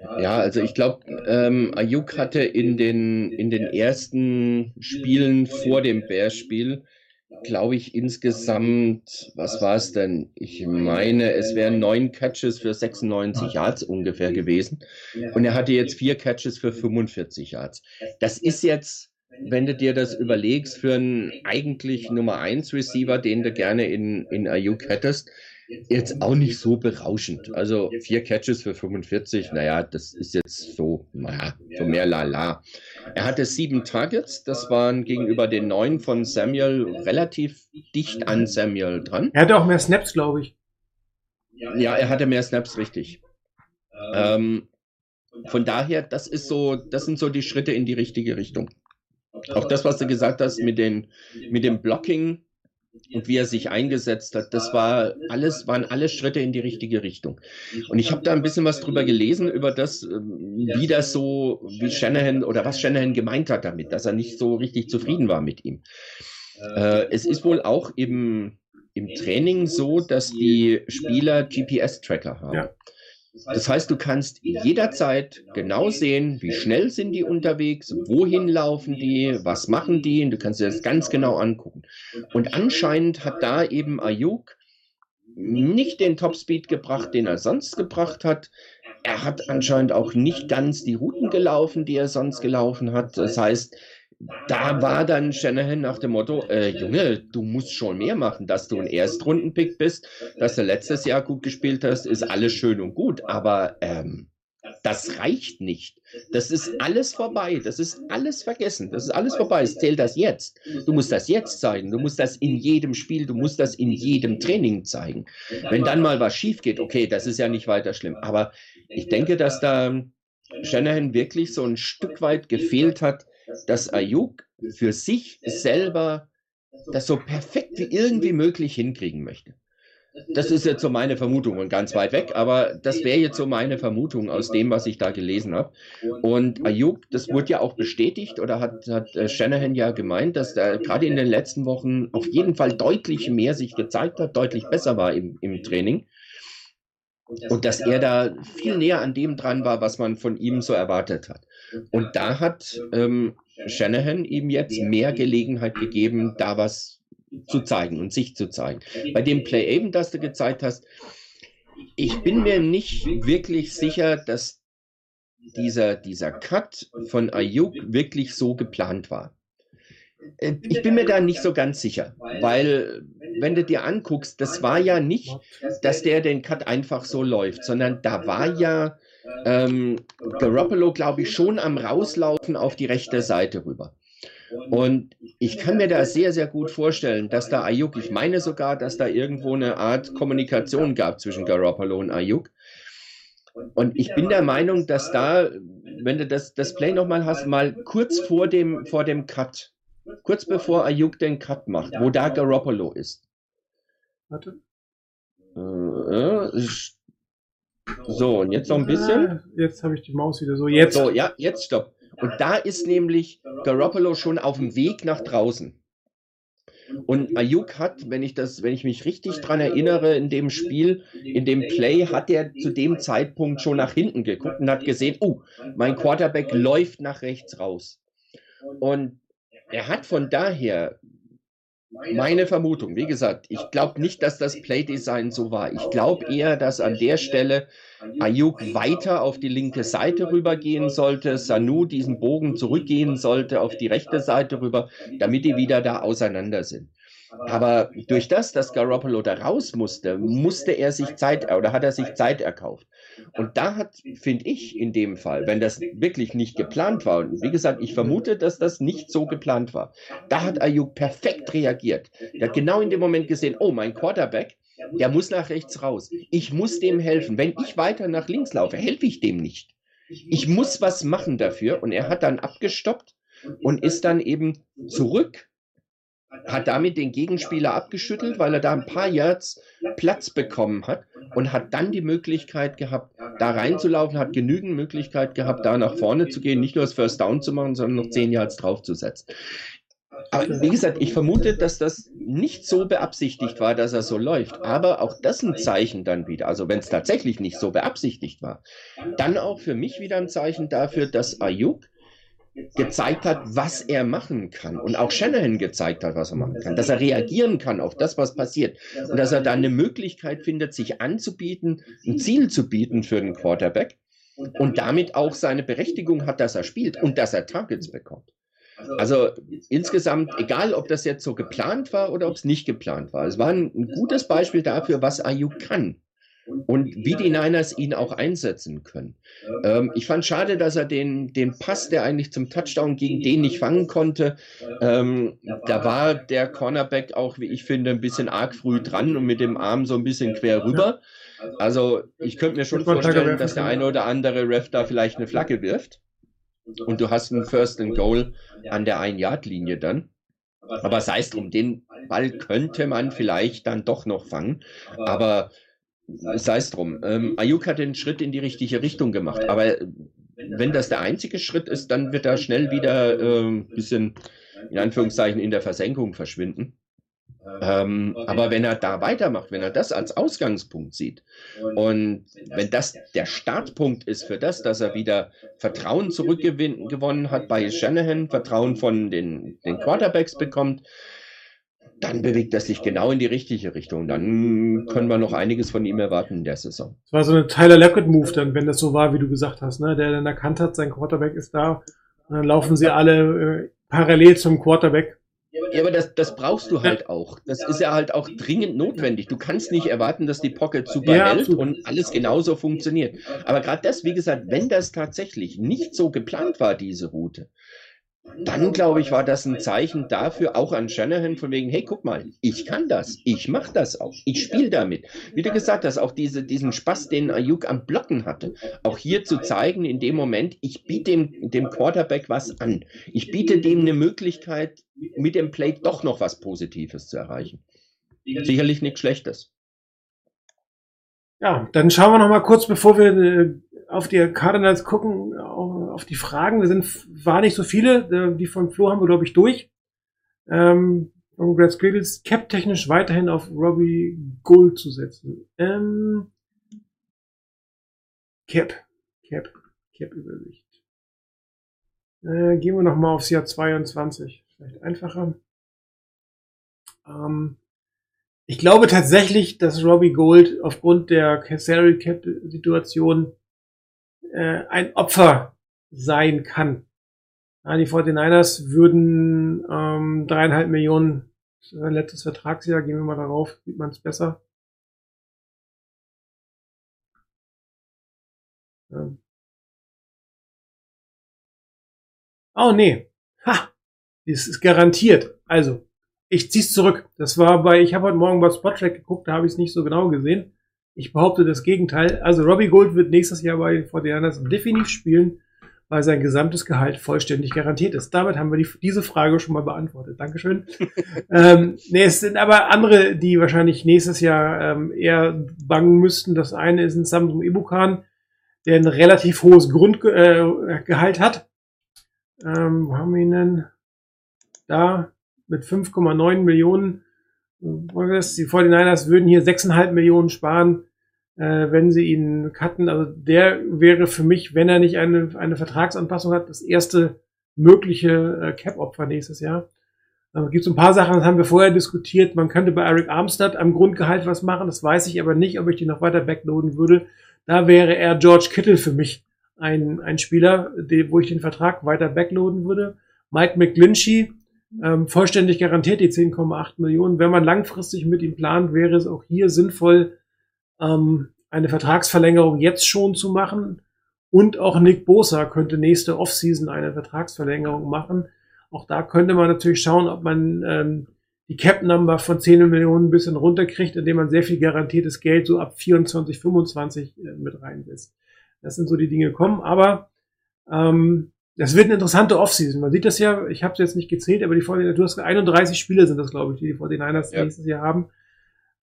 Ja, also ich glaube, ähm, Ayuk hatte in den, in den ersten Spielen vor dem Bears-Spiel, glaube ich, insgesamt, was war es denn? Ich meine, es wären neun Catches für 96 Yards ungefähr gewesen. Und er hatte jetzt vier Catches für 45 Yards. Das ist jetzt, wenn du dir das überlegst, für einen eigentlich Nummer 1 Receiver, den du gerne in, in Ayuk hättest, jetzt auch nicht so berauschend. Also vier Catches für 45, naja, das ist jetzt so, naja, so mehr lala. Er hatte sieben Targets, das waren gegenüber den neun von Samuel relativ dicht an Samuel dran. Er hatte auch mehr Snaps, glaube ich. Ja, er hatte mehr Snaps, richtig. Ähm, von daher, das ist so, das sind so die Schritte in die richtige Richtung. Auch das, was du gesagt hast mit, den, mit dem Blocking und wie er sich eingesetzt hat, das war alles, waren alle Schritte in die richtige Richtung. Und ich habe da ein bisschen was drüber gelesen, über das, ähm, wie das so, wie Shanahan oder was Shanahan gemeint hat damit, dass er nicht so richtig zufrieden war mit ihm. Äh, es ist wohl auch im, im Training so, dass die Spieler GPS-Tracker haben. Ja. Das heißt, du kannst jederzeit genau sehen, wie schnell sind die unterwegs, wohin laufen die, was machen die, und du kannst dir das ganz genau angucken. Und anscheinend hat da eben Ayuk nicht den Topspeed gebracht, den er sonst gebracht hat. Er hat anscheinend auch nicht ganz die Routen gelaufen, die er sonst gelaufen hat. Das heißt, da war dann Shanahan nach dem Motto, äh, Junge, du musst schon mehr machen, dass du ein Erstrundenpick bist, dass du letztes Jahr gut gespielt hast, ist alles schön und gut, aber ähm, das reicht nicht. Das ist alles vorbei, das ist alles vergessen, das ist alles vorbei, es zählt das jetzt. Du musst das jetzt zeigen, du musst das in jedem Spiel, du musst das in jedem Training zeigen. Wenn dann mal was schief geht, okay, das ist ja nicht weiter schlimm, aber ich denke, dass da Shanahan wirklich so ein Stück weit gefehlt hat, dass Ayuk für sich selber das so perfekt wie irgendwie möglich hinkriegen möchte. Das ist jetzt so meine Vermutung und ganz weit weg, aber das wäre jetzt so meine Vermutung aus dem, was ich da gelesen habe. Und Ayuk, das wurde ja auch bestätigt oder hat, hat äh, Shanahan ja gemeint, dass er gerade in den letzten Wochen auf jeden Fall deutlich mehr sich gezeigt hat, deutlich besser war im, im Training. Und dass er da viel näher an dem dran war, was man von ihm so erwartet hat. Und da hat ähm, Shanahan ihm jetzt mehr Gelegenheit gegeben, da was zu zeigen und sich zu zeigen. Bei dem Play eben, das du gezeigt hast, ich bin mir nicht wirklich sicher, dass dieser, dieser Cut von Ayuk wirklich so geplant war. Äh, Ich bin mir da nicht so ganz sicher, weil wenn du dir anguckst, das war ja nicht, dass der den Cut einfach so läuft, sondern da war ja ähm, Garoppolo, glaube ich, schon am Rauslaufen auf die rechte Seite rüber. Und ich kann mir da sehr, sehr gut vorstellen, dass da Ayuk, ich meine sogar, dass da irgendwo eine Art Kommunikation gab zwischen Garoppolo und Ayuk. Und ich bin der Meinung, dass da, wenn du das, das Play nochmal hast, mal kurz vor dem, vor dem Cut, kurz bevor Ayuk den Cut macht, wo da Garoppolo ist. Warte. Äh, so, und jetzt noch ein bisschen. Ah, jetzt habe ich die Maus wieder so. Jetzt. So, ja, jetzt stopp. Und da ist nämlich Garoppolo schon auf dem Weg nach draußen. Und Ayuk hat, wenn ich das, wenn ich mich richtig dran erinnere, in dem Spiel, in dem Play, hat er zu dem Zeitpunkt schon nach hinten geguckt und hat gesehen, oh, mein Quarterback läuft nach rechts raus. Und er hat von daher meine Vermutung, wie gesagt, ich glaube nicht, dass das Playdesign so war. Ich glaube eher, dass an der Stelle Ayuk weiter auf die linke Seite rübergehen sollte, Sanu diesen Bogen zurückgehen sollte auf die rechte Seite rüber, damit die wieder da auseinander sind. Aber durch das, dass Garoppolo da raus musste, musste er sich Zeit oder hat er sich Zeit erkauft. Und da hat, finde ich, in dem Fall, wenn das wirklich nicht geplant war, und wie gesagt, ich vermute, dass das nicht so geplant war, da hat Ayuk perfekt reagiert. Er hat genau in dem Moment gesehen, oh, mein Quarterback, der muss nach rechts raus. Ich muss dem helfen. Wenn ich weiter nach links laufe, helfe ich dem nicht. ich muss was machen dafür. Und er hat dann abgestoppt und ist dann eben zurück, hat damit den Gegenspieler abgeschüttelt, weil er da ein paar Yards Platz bekommen hat und hat dann die Möglichkeit gehabt, da reinzulaufen, hat genügend Möglichkeit gehabt, da nach vorne zu gehen, nicht nur das First Down zu machen, sondern noch zehn Yards draufzusetzen. Aber wie gesagt, ich vermute, dass das nicht so beabsichtigt war, dass er so läuft. Aber auch das ein Zeichen dann wieder. Also wenn es tatsächlich nicht so beabsichtigt war, dann auch für mich wieder ein Zeichen dafür, dass Ayuk gezeigt hat, was er machen kann. Und auch Shanahan gezeigt hat, was er machen kann. Dass er reagieren kann auf das, was passiert. Und dass er da eine Möglichkeit findet, sich anzubieten, ein Ziel zu bieten für den Quarterback. Und damit auch seine Berechtigung hat, dass er spielt und dass er Targets bekommt. Also insgesamt, egal ob das jetzt so geplant war oder ob es nicht geplant war, es war ein, gutes Beispiel dafür, was Ayuk kann und wie die Niners ihn auch einsetzen können. Ähm, ich fand schade, dass er den, den Pass, der eigentlich zum Touchdown ging, den nicht fangen konnte. Ähm, da war der Cornerback auch, wie ich finde, ein bisschen arg früh dran und mit dem Arm so ein bisschen quer rüber. Also ich könnte mir schon vorstellen, dass der eine oder andere Ref da vielleicht eine Flagge wirft. Und du hast einen First and Goal an der Ein-Yard-Linie dann. Aber sei es drum, den Ball könnte man vielleicht dann doch noch fangen. Aber sei es drum. Ähm, Ayuk hat den Schritt in die richtige Richtung gemacht. Aber wenn das der einzige Schritt ist, dann wird er schnell wieder äh, ein bisschen, in Anführungszeichen, in der Versenkung verschwinden. Ähm, aber wenn er da weitermacht, wenn er das als Ausgangspunkt sieht und wenn das der Startpunkt ist für das, dass er wieder Vertrauen zurückgewonnen hat bei Shanahan, Vertrauen von den, den Quarterbacks bekommt, dann bewegt er sich genau in die richtige Richtung. Dann können wir noch einiges von ihm erwarten in der Saison. Das war so eine Tyler Lockett-Move dann, wenn das so war, wie du gesagt hast, ne? der dann erkannt hat, sein Quarterback ist da und dann laufen sie alle äh, parallel zum Quarterback. Ja, aber das, das brauchst du halt auch. Das ist ja halt auch dringend notwendig. Du kannst nicht erwarten, dass die Pocket super Ja, hält und alles genauso funktioniert. Aber gerade das, wie gesagt, wenn das tatsächlich nicht so geplant war, diese Route, dann glaube ich, war das ein Zeichen dafür, auch an Shanahan, von wegen, hey, guck mal, ich kann das, ich mache das auch, ich spiele damit. Wie du gesagt hast, auch diese, diesen Spaß, den Ayuk am Blocken hatte, auch hier zu zeigen, in dem Moment, ich biete dem, dem Quarterback was an. Ich biete dem eine Möglichkeit, mit dem Play doch noch was Positives zu erreichen. Sicherlich nichts Schlechtes. Ja, dann schauen wir noch mal kurz, bevor wir äh, auf die Cardinals gucken, au- auf die Fragen. Wir sind, war nicht so viele, äh, die von Flo haben wir, glaube ich, durch. Ähm, um Brad Squiggles cap-technisch weiterhin auf Robbie Gold zu setzen. Ähm, Cap. Cap. Cap-Übersicht. Äh, gehen wir noch mal aufs Jahr 22. Vielleicht einfacher. Ähm, ich glaube tatsächlich, dass Robbie Gold aufgrund der Salary Cap Situation äh, ein Opfer sein kann. Ja, die 49ers würden ähm, dreieinhalb Millionen sein letztes Vertragsjahr, gehen wir mal darauf, sieht man es besser. Ja. Oh nee. Ha! Das ist garantiert. Also, ich zieh's zurück. Das war bei, ich habe heute Morgen bei Spottrack geguckt, da habe ich es nicht so genau gesehen. Ich behaupte das Gegenteil. Also Robbie Gold wird nächstes Jahr bei den 49ers definitiv spielen, weil sein gesamtes Gehalt vollständig garantiert ist. Damit haben wir die, diese Frage schon mal beantwortet. Dankeschön. [LAUGHS] ähm, nee, es sind aber andere, die wahrscheinlich nächstes Jahr ähm, eher bangen müssten. Das eine ist ein Samsung Ibukan, der ein relativ hohes Grundgehalt äh, hat. Ähm, wo haben wir ihn denn? Da mit 5,9 Millionen. Das, die 49ers würden hier 6,5 Millionen sparen, äh, wenn sie ihn cutten. Also der wäre für mich, wenn er nicht eine, eine Vertragsanpassung hat, das erste mögliche äh, Cap-Opfer nächstes Jahr. Also gibt es ein paar Sachen, das haben wir vorher diskutiert. Man könnte bei Eric Armstead am Grundgehalt was machen. Das weiß ich aber nicht, ob ich den noch weiter backloaden würde. Da wäre er George Kittle für mich ein, ein Spieler, die, wo ich den Vertrag weiter backloaden würde. Mike McGlinchey, ähm, vollständig garantiert die 10,8 Millionen. Wenn man langfristig mit ihm plant, wäre es auch hier sinnvoll, ähm, eine Vertragsverlängerung jetzt schon zu machen. Und auch Nick Bosa könnte nächste Offseason eine Vertragsverlängerung machen. Auch da könnte man natürlich schauen, ob man ähm, die Cap-Number von 10 Millionen ein bisschen runterkriegt, indem man sehr viel garantiertes Geld so ab 24, 25 äh, mit reinsetzt. Das sind so die Dinge kommen, aber ähm, das wird eine interessante Offseason. Man sieht das ja, ich habe es jetzt nicht gezählt, aber die 49 du hast 31 Spiele sind das, glaube ich, die die 49ers Ja. nächstes Jahr haben.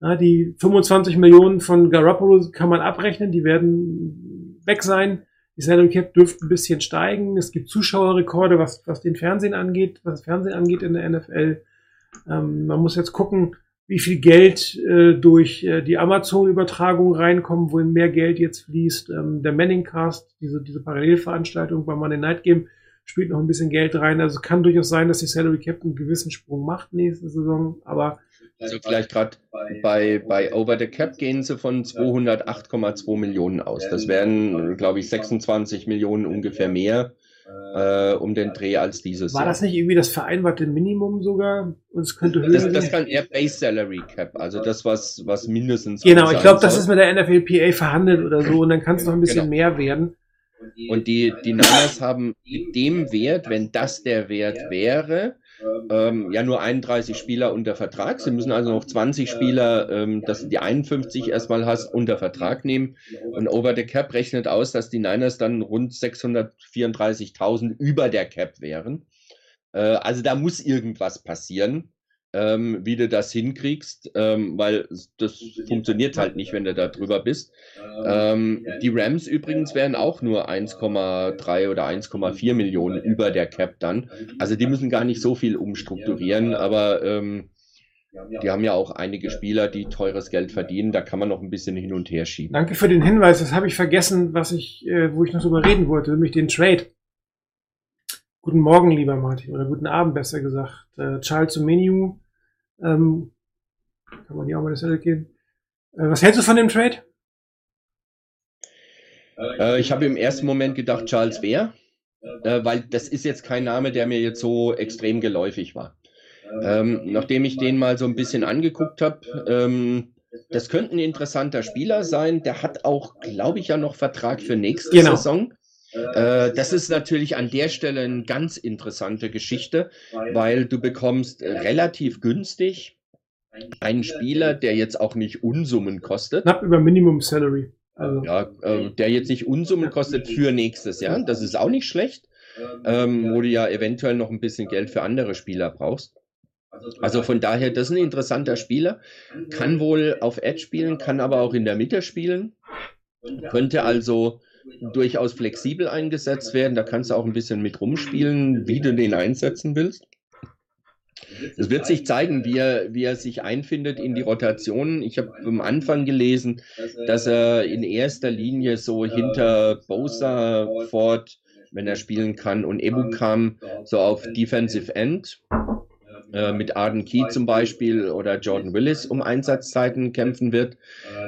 Ja, die 25 Millionen von Garoppolo kann man abrechnen, die werden weg sein. Die Salary Cap dürfte ein bisschen steigen. Es gibt Zuschauerrekorde, was, was den Fernsehen angeht, was das Fernsehen angeht in der NFL. Ähm, man muss jetzt gucken, wie viel Geld äh, durch äh, die Amazon-Übertragung reinkommt, wohin mehr Geld jetzt fließt. Ähm, der Manning-Cast, diese, diese Parallelveranstaltung beim Monday Night Game, spielt noch ein bisschen Geld rein. Also kann durchaus sein, dass die Salary Cap einen gewissen Sprung macht nächste Saison, aber Also vielleicht gerade bei, bei Over the Cap gehen sie von 208,2 Millionen aus. Das wären, glaube ich, 26 Millionen ungefähr mehr äh, um den Dreh als dieses war Jahr. das nicht irgendwie das vereinbarte Minimum sogar? Und es könnte höher Das, das kann eher Base Salary Cap, also das, was, was mindestens. Genau, ich glaube, das ist mit der NFLPA verhandelt oder so und dann kann es noch ein bisschen Genau. mehr werden. Und die, die Niners haben mit dem Wert, wenn das der Wert wäre, ähm, ja nur 31 Spieler unter Vertrag. Sie müssen also noch 20 Spieler, ähm, dass du die 51 erstmal hast, unter Vertrag nehmen. Und Over the Cap rechnet aus, dass die Niners dann rund 634.000 über der Cap wären. Äh, also da muss irgendwas passieren, ähm, wie du das hinkriegst, ähm, weil das funktioniert halt nicht, wenn du da drüber bist. Ähm, die Rams übrigens wären auch nur 1,3 oder 1,4 Millionen über der Cap dann. Also die müssen gar nicht so viel umstrukturieren, aber ähm, die haben ja auch einige Spieler, die teures Geld verdienen. Da kann man noch ein bisschen hin und her schieben. Danke für den Hinweis. Das habe ich vergessen, was ich, äh, wo ich noch drüber reden wollte, nämlich den Trade. Guten Morgen, lieber Martin, oder guten Abend, besser gesagt. Äh, Charles Omeniu, ähm, kann man hier auch mal das Zettel geben. Äh, was hältst du von dem Trade? Äh, ich habe im ersten Moment gedacht, Charles Wehr, äh, weil das ist jetzt kein Name, der mir jetzt so extrem geläufig war. Ähm, nachdem ich den mal so ein bisschen angeguckt habe, ähm, das könnte ein interessanter Spieler sein. Der hat auch, glaube ich, ja noch Vertrag für nächste Genau. Saison. Äh, das ist natürlich an der Stelle eine ganz interessante Geschichte, weil du bekommst äh, relativ günstig einen Spieler, der jetzt auch nicht Unsummen kostet. Knapp über Minimum Salary. Also, Ja, äh, der jetzt nicht Unsummen kostet für nächstes Jahr. Das ist auch nicht schlecht, ähm, wo du ja eventuell noch ein bisschen Geld für andere Spieler brauchst. Also von daher, das ist ein interessanter Spieler. Kann wohl auf Edge spielen, kann aber auch in der Mitte spielen. Könnte also durchaus flexibel eingesetzt werden. Da kannst du auch ein bisschen mit rumspielen, wie du den einsetzen willst. Es wird sich zeigen, wie er, wie er sich einfindet in die Rotation. Ich habe am Anfang gelesen, dass er in erster Linie so hinter Bosa, Ford, wenn er spielen kann, und Ebukam so auf Defensive End äh, mit Arden Key zum Beispiel oder Jordan Willis um Einsatzzeiten kämpfen wird.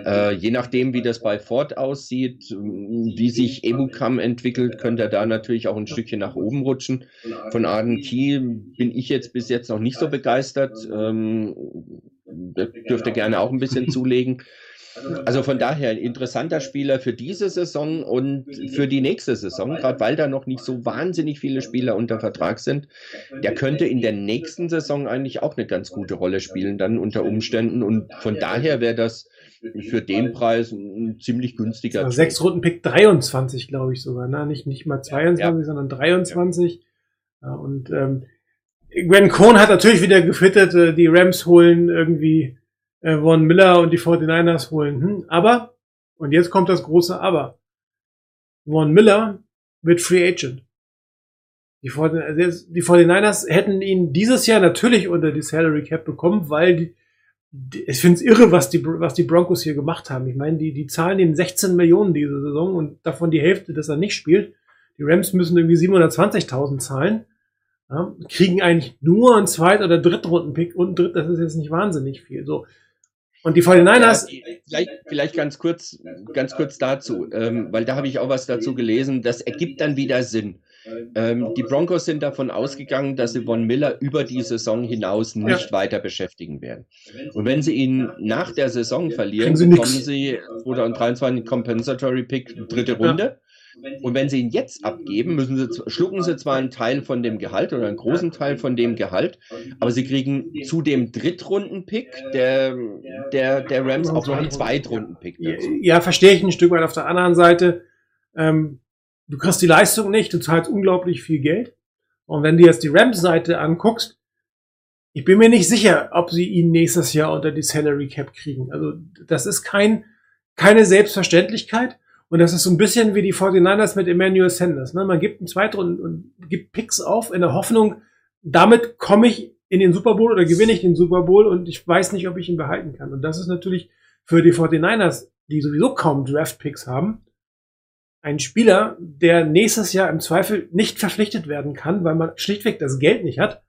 Äh, je nachdem, wie das bei Ford aussieht, wie sich Ebukam entwickelt, könnte er da natürlich auch ein Stückchen nach oben rutschen. Von Arden Key bin ich jetzt bis jetzt noch nicht so begeistert. Ähm, dürfte gerne auch ein bisschen zulegen. Also von daher ein interessanter Spieler für diese Saison und für die nächste Saison, gerade weil da noch nicht so wahnsinnig viele Spieler unter Vertrag sind. Der könnte in der nächsten Saison eigentlich auch eine ganz gute Rolle spielen, dann unter Umständen. Und von daher wäre das für den Preis ein ziemlich günstiger. also sechs Runden Pick 23, glaube ich sogar. Ne? Nicht, nicht mal 22, Ja. sondern 23. Ja, und ähm, Gwen Cohn hat natürlich wieder gefittert, äh, die Rams holen irgendwie Von Miller und die 49ers holen. Hm, aber, und jetzt kommt das große Aber. Von Miller wird Free Agent. Die, 49 also 49ers hätten ihn dieses Jahr natürlich unter die Salary Cap bekommen, weil die, die, ich finde es irre, was die, was die Broncos hier gemacht haben. Ich meine, die, die zahlen ihm 16 Millionen diese Saison und davon die Hälfte, dass er nicht spielt. Die Rams müssen irgendwie 720.000 zahlen. Ja, kriegen eigentlich nur einen Zweit- oder Drittrunden-Pick und Dritt, das ist jetzt nicht wahnsinnig viel. So. Und die 49ers, Ja, vielleicht, vielleicht ganz kurz, ganz kurz dazu, ähm, weil da habe ich auch was dazu gelesen. Das ergibt dann wieder Sinn. Ähm, die Broncos sind davon ausgegangen, dass sie Von Miller über die Saison hinaus nicht weiter beschäftigen werden. Und wenn sie ihn nach der Saison verlieren, bekommen sie 2023 Compensatory Pick dritte Runde. Und wenn sie ihn jetzt abgeben, müssen sie, schlucken sie zwar einen Teil von dem Gehalt oder einen großen Teil von dem Gehalt, aber sie kriegen zu dem Drittrunden-Pick der, der, der Rams auch noch einen Zweitrunden-Pick ja, dazu. ja, verstehe ich ein Stück weit auf der anderen Seite. ähm, du kriegst die Leistung nicht, du zahlst unglaublich viel Geld. Und wenn du jetzt die Rams-Seite anguckst, ich bin mir nicht sicher, ob sie ihn nächstes Jahr unter die Salary Cap kriegen. Also das ist kein, keine Selbstverständlichkeit. Und das ist so ein bisschen wie die 49ers mit Emmanuel Sanders. Ne? Man gibt einen Zweitrunden und gibt Picks auf in der Hoffnung, damit komme ich in den Super Bowl oder gewinne ich den Super Bowl und ich weiß nicht, ob ich ihn behalten kann. Und das ist natürlich für die 49ers, die sowieso kaum Draft-Picks haben, ein Spieler, der nächstes Jahr im Zweifel nicht verpflichtet werden kann, weil man schlichtweg das Geld nicht hat,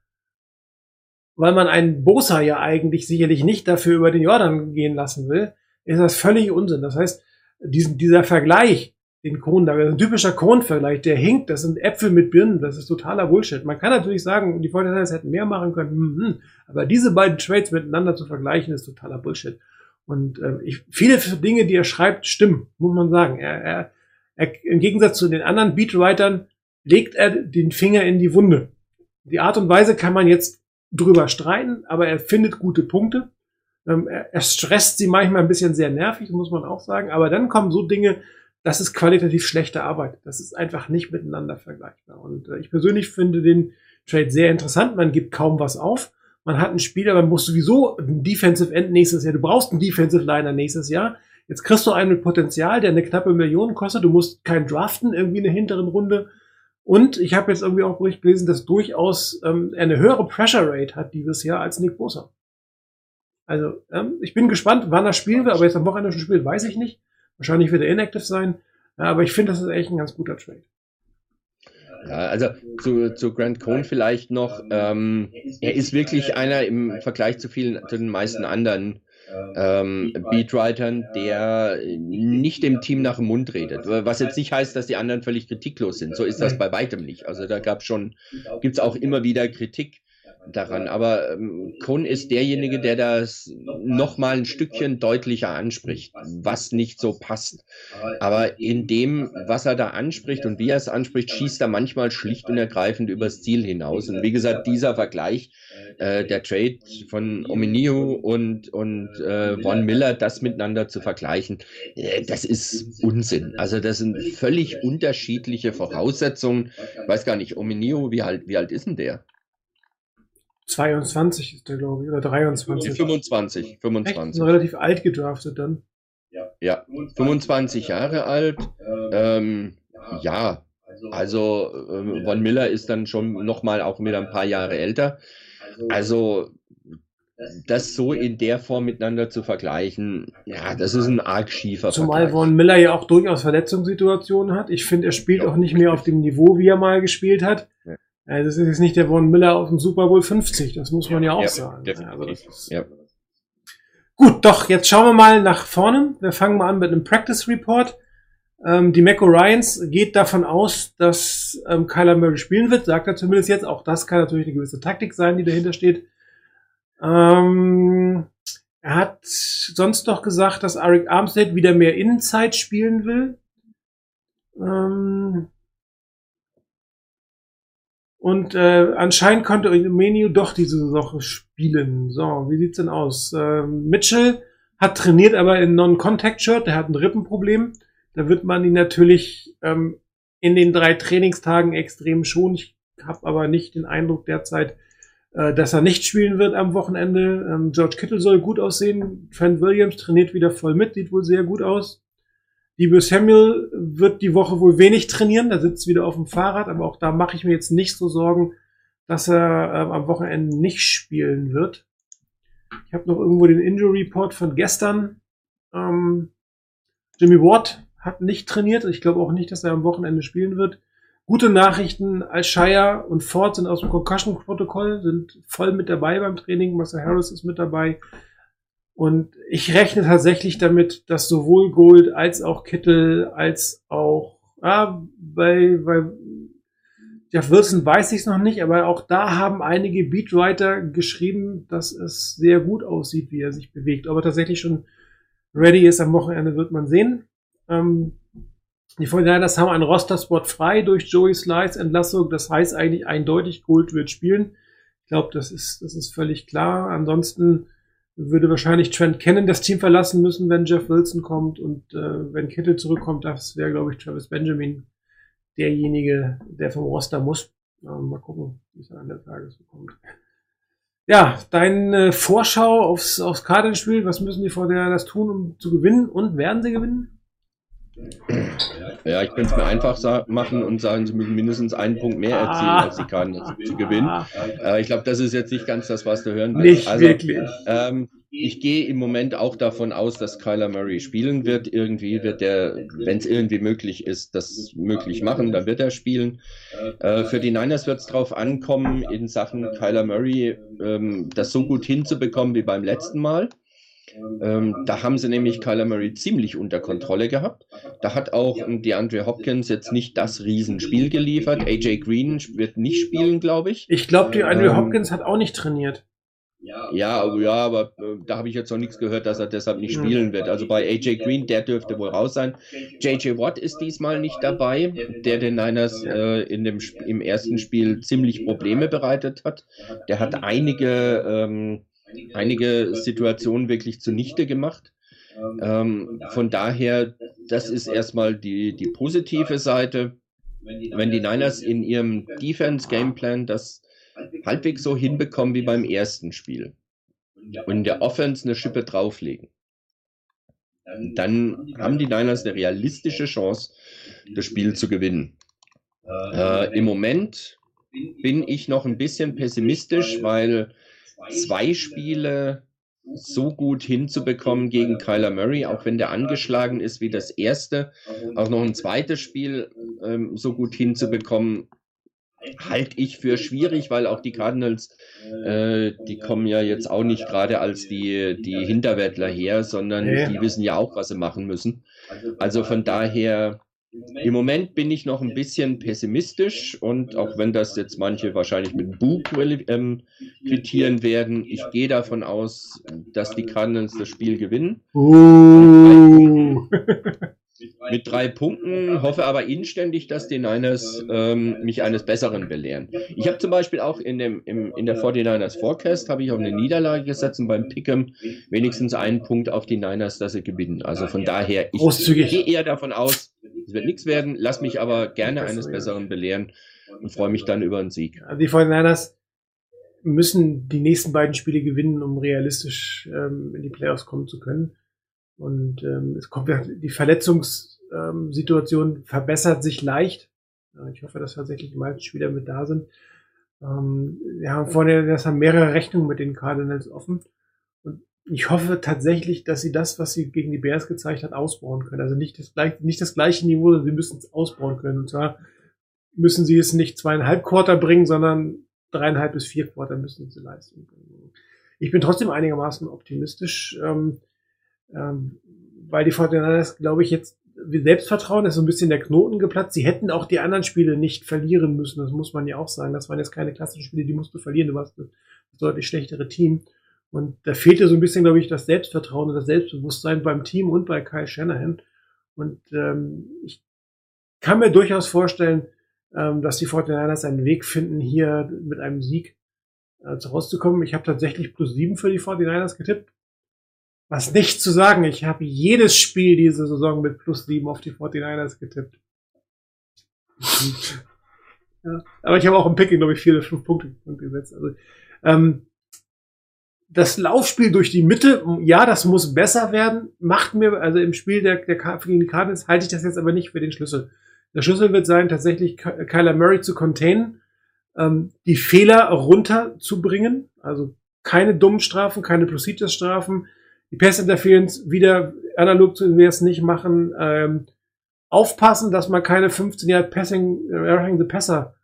weil man einen Bosa ja eigentlich sicherlich nicht dafür über den Jordan gehen lassen will, ist das völlig Unsinn. Das heißt, diesen, dieser Vergleich, den Kohn, da ein typischer Kohn-Vergleich, der hinkt, das sind Äpfel mit Birnen, das ist totaler Bullshit. Man kann natürlich sagen, die 49ers hätten mehr machen können, hm, hm, aber diese beiden Trades miteinander zu vergleichen, ist totaler Bullshit. Und äh, ich, viele Dinge, die er schreibt, stimmen, muss man sagen. Er, er, er, Im Gegensatz zu den anderen Beatwritern legt er den Finger in die Wunde. Die Art und Weise kann man jetzt drüber streiten, aber er findet gute Punkte. Ähm, er, stresst sie manchmal ein bisschen sehr nervig, muss man auch sagen. Aber dann kommen so Dinge, das ist qualitativ schlechte Arbeit. Das ist einfach nicht miteinander vergleichbar. Und äh, ich persönlich finde den Trade sehr interessant. Man gibt kaum was auf. Man hat einen Spieler, man muss sowieso ein Defensive End nächstes Jahr. Du brauchst einen Defensive Liner nächstes Jahr. Jetzt kriegst du einen mit Potenzial, der eine knappe Million kostet. Du musst keinen draften, irgendwie in der hinteren Runde. Und ich habe jetzt irgendwie auch Bericht gelesen, dass durchaus ähm, eine höhere Pressure Rate hat dieses Jahr als Nick Bosa. Also ähm, ich bin gespannt, wann er spielen wird, aber jetzt am Wochenende schon spielt, weiß ich nicht. Wahrscheinlich wird er inactive sein. Ja, aber ich finde, das ist echt ein ganz guter Trade. Ja, also zu, zu Grant Cohn vielleicht noch. Ähm, er ist wirklich einer im Vergleich zu vielen, zu den meisten anderen ähm, Beatwritern, der nicht dem Team nach dem Mund redet. Was jetzt nicht heißt, dass die anderen völlig kritiklos sind. So ist das bei weitem nicht. Also da gab schon, gibt's auch immer wieder Kritik daran. Aber ähm, Kohn ist derjenige, der das noch mal ein Stückchen deutlicher anspricht, was nicht so passt. Aber in dem, was er da anspricht und wie er es anspricht, schießt er manchmal schlicht und ergreifend übers Ziel hinaus. Und wie gesagt, dieser Vergleich, äh, der Trade von Ominio und, und äh, Von Miller, das miteinander zu vergleichen, äh, das ist Unsinn. Also das sind völlig unterschiedliche Voraussetzungen. Ich weiß gar nicht, Ominio, wie alt, wie alt ist denn der? 22 ist der, glaube ich, oder 23. 25, Echt? 25. Ist relativ alt gedraftet dann. Ja, 25 Jahre alt. Ähm, ja, also ähm, Von Miller ist dann schon nochmal auch wieder ein paar Jahre älter. Also das so in der Form miteinander zu vergleichen, ja, das ist ein arg schiefer Zumal Vergleich. Von Miller ja auch durchaus Verletzungssituationen hat. Ich finde, er spielt auch nicht mehr auf dem Niveau, wie er mal gespielt hat. Ja. Also das ist jetzt nicht der Von Miller aus dem Super Bowl 50, das muss man ja auch Ja, sagen. definitiv. Also ist, Ja. Gut, doch, jetzt schauen wir mal nach vorne. Wir fangen mal an mit einem Practice Report. Ähm, die Mecco Ryans geht davon aus, dass ähm, Kyler Murray spielen wird, sagt er zumindest jetzt. Auch das kann natürlich eine gewisse Taktik sein, die dahinter steht. Ähm, er hat sonst noch gesagt, dass Arik Armstead wieder mehr Innenzeit spielen will. Ähm, und äh, anscheinend konnte Menio doch diese Woche spielen. So, wie sieht's denn aus? Ähm, Mitchell hat trainiert, aber in Non-Contact-Shirt. Der hat ein Rippenproblem. Da wird man ihn natürlich ähm, in den drei Trainingstagen extrem schonen. Ich habe aber nicht den Eindruck derzeit, äh, dass er nicht spielen wird am Wochenende. Ähm, George Kittle soll gut aussehen. Trent Williams trainiert wieder voll mit, sieht wohl sehr gut aus. Debo Samuel wird die Woche wohl wenig trainieren, der sitzt wieder auf dem Fahrrad, aber auch da mache ich mir jetzt nicht so Sorgen, dass er ähm, am Wochenende nicht spielen wird. Ich habe noch irgendwo den Injury Report von gestern. Ähm, Jimmy Ward hat nicht trainiert. Ich glaube auch nicht, dass er am Wochenende spielen wird. Gute Nachrichten. Alshaya und Ford sind aus dem Concussion-Protokoll, sind voll mit dabei beim Training. Marcel Harris ist mit dabei. Und ich rechne tatsächlich damit, dass sowohl Gold als auch Kittel als auch ah, bei, bei Jeff Wilson weiß ich es noch nicht, aber auch da haben einige Beatwriter geschrieben, dass es sehr gut aussieht, wie er sich bewegt. Ob er tatsächlich schon ready ist am Wochenende, wird man sehen. Ähm, die 49ers haben einen Roster-Spot frei durch Joey Slice Entlassung. Das heißt eigentlich eindeutig, Gold wird spielen. Ich glaube, das ist, das ist völlig klar. Ansonsten würde wahrscheinlich Trent Cannon das Team verlassen müssen, wenn Jeff Wilson kommt und äh, wenn Kittel zurückkommt, das wäre, glaube ich, Travis Benjamin derjenige, der vom Roster muss. Ähm, mal gucken, wie es an der Tages so kommt. Ja, deine Vorschau aufs, aufs Cardinals-Spiel, was müssen die vor der das tun, um zu gewinnen und werden sie gewinnen? Ja, ich könnte es mir einfach machen und sagen, sie müssen mindestens einen Punkt mehr erzielen, Ah. als sie kann, zu gewinnen. Ah, Äh, ich glaube, das ist jetzt nicht ganz das, was du hören willst. nicht wirklich. Ähm, ich gehe im Moment auch davon aus, dass Kyler Murray spielen wird. Irgendwie wird er, wenn es irgendwie möglich ist, das möglich machen, dann wird er spielen. Äh, für die Niners wird es darauf ankommen, in Sachen Kyler Murray ähm, das so gut hinzubekommen wie beim letzten Mal. Ähm, da haben sie nämlich Kyler Murray ziemlich unter Kontrolle gehabt. Da hat auch DeAndre Hopkins jetzt nicht das Riesenspiel geliefert. AJ Green wird nicht spielen, glaube ich. Ich glaube, die Andrew Ähm, Hopkins hat auch nicht trainiert. Ja, aber, ja, aber äh, da habe ich jetzt noch nichts gehört, dass er deshalb nicht spielen wird. Also bei AJ Green, der dürfte wohl raus sein. JJ Watt ist diesmal nicht dabei, der den Niners äh, in dem, im ersten Spiel ziemlich Probleme bereitet hat. Der hat einige, ähm, einige Situationen wirklich zunichte gemacht. Ähm, von daher, das ist erstmal die, die positive Seite. Wenn die Niners in ihrem Defense-Gameplan das halbwegs so hinbekommen wie beim ersten Spiel und in der Offense eine Schippe drauflegen, dann haben die Niners eine realistische Chance, das Spiel zu gewinnen. Äh, Im Moment bin ich noch ein bisschen pessimistisch, weil zwei Spiele so gut hinzubekommen gegen Kyler Murray, auch wenn der angeschlagen ist wie das erste, auch noch ein zweites Spiel ähm, so gut hinzubekommen, halte ich für schwierig, weil auch die Cardinals, äh, die kommen ja jetzt auch nicht gerade als die, die Hinterwäldler her, sondern die wissen ja auch, was sie machen müssen. Also von daher, im Moment bin ich noch ein bisschen pessimistisch und auch wenn das jetzt manche wahrscheinlich mit quali- ähm, quittieren werden, ich gehe davon aus, dass die Cardinals das Spiel gewinnen. Uh. Mit drei Punkten, hoffe aber inständig, dass die Niners ähm, mich eines Besseren belehren. Ich habe zum Beispiel auch in, dem, im, in der 49ers Forecast habe ich auf eine Niederlage gesetzt und beim Pick'em wenigstens einen Punkt auf die Niners, dass sie gewinnen. Also von daher, ich gehe eher davon aus, es wird nichts werden, lass mich aber gerne eines Besseren belehren und freue mich dann über einen Sieg. Also die 49ers müssen die nächsten beiden Spiele gewinnen, um realistisch ähm, in die Playoffs kommen zu können. Und ähm, es kommt ja, die Verletzungssituation ähm, verbessert sich leicht. Ich hoffe, dass tatsächlich die meisten Spieler mit da sind. Ähm, wir haben vorne das haben mehrere Rechnungen mit den Cardinals offen. Ich hoffe tatsächlich, dass sie das, was sie gegen die Bears gezeigt hat, ausbauen können. Also nicht das, nicht das gleiche Niveau, sondern sie müssen es ausbauen können. Und zwar müssen sie es nicht zweieinhalb Quarter bringen, sondern dreieinhalb bis vier Quarter müssen sie leisten. Ich bin trotzdem einigermaßen optimistisch, ähm, ähm, weil die Fortinanders, glaube ich, jetzt Selbstvertrauen ist so ein bisschen der Knoten geplatzt. Sie hätten auch die anderen Spiele nicht verlieren müssen. Das muss man ja auch sagen. Das waren jetzt keine klassischen Spiele, die musst du verlieren. Du warst das deutlich schlechtere Team. Und da fehlte so ein bisschen, glaube ich, das Selbstvertrauen und das Selbstbewusstsein beim Team und bei Kyle Shanahan. Und ähm, ich kann mir durchaus vorstellen, ähm, dass die 49ers einen Weg finden, hier mit einem Sieg äh, rauszukommen. Ich habe tatsächlich plus sieben für die 49ers getippt. Was nicht zu sagen, ich habe jedes Spiel diese Saison mit plus sieben auf die 49ers getippt. [LAUGHS] ja, aber ich habe auch im Picking, glaube ich, vier oder fünf Punkte, Punkte gesetzt. Also, ähm, das Laufspiel durch die Mitte, ja, das muss besser werden, macht mir, also im Spiel der, der gegen die Cardinals halte ich das jetzt aber nicht für den Schlüssel. Der Schlüssel wird sein, tatsächlich Ky- Kyler Murray zu containen, ähm, die Fehler runterzubringen, also keine dummen Strafen, keine Procedures-Strafen, die Pass-Interference wieder analog zu wir es nicht machen, ähm, aufpassen, dass man keine 15 Jahre Passing, äh, Roughing the Passer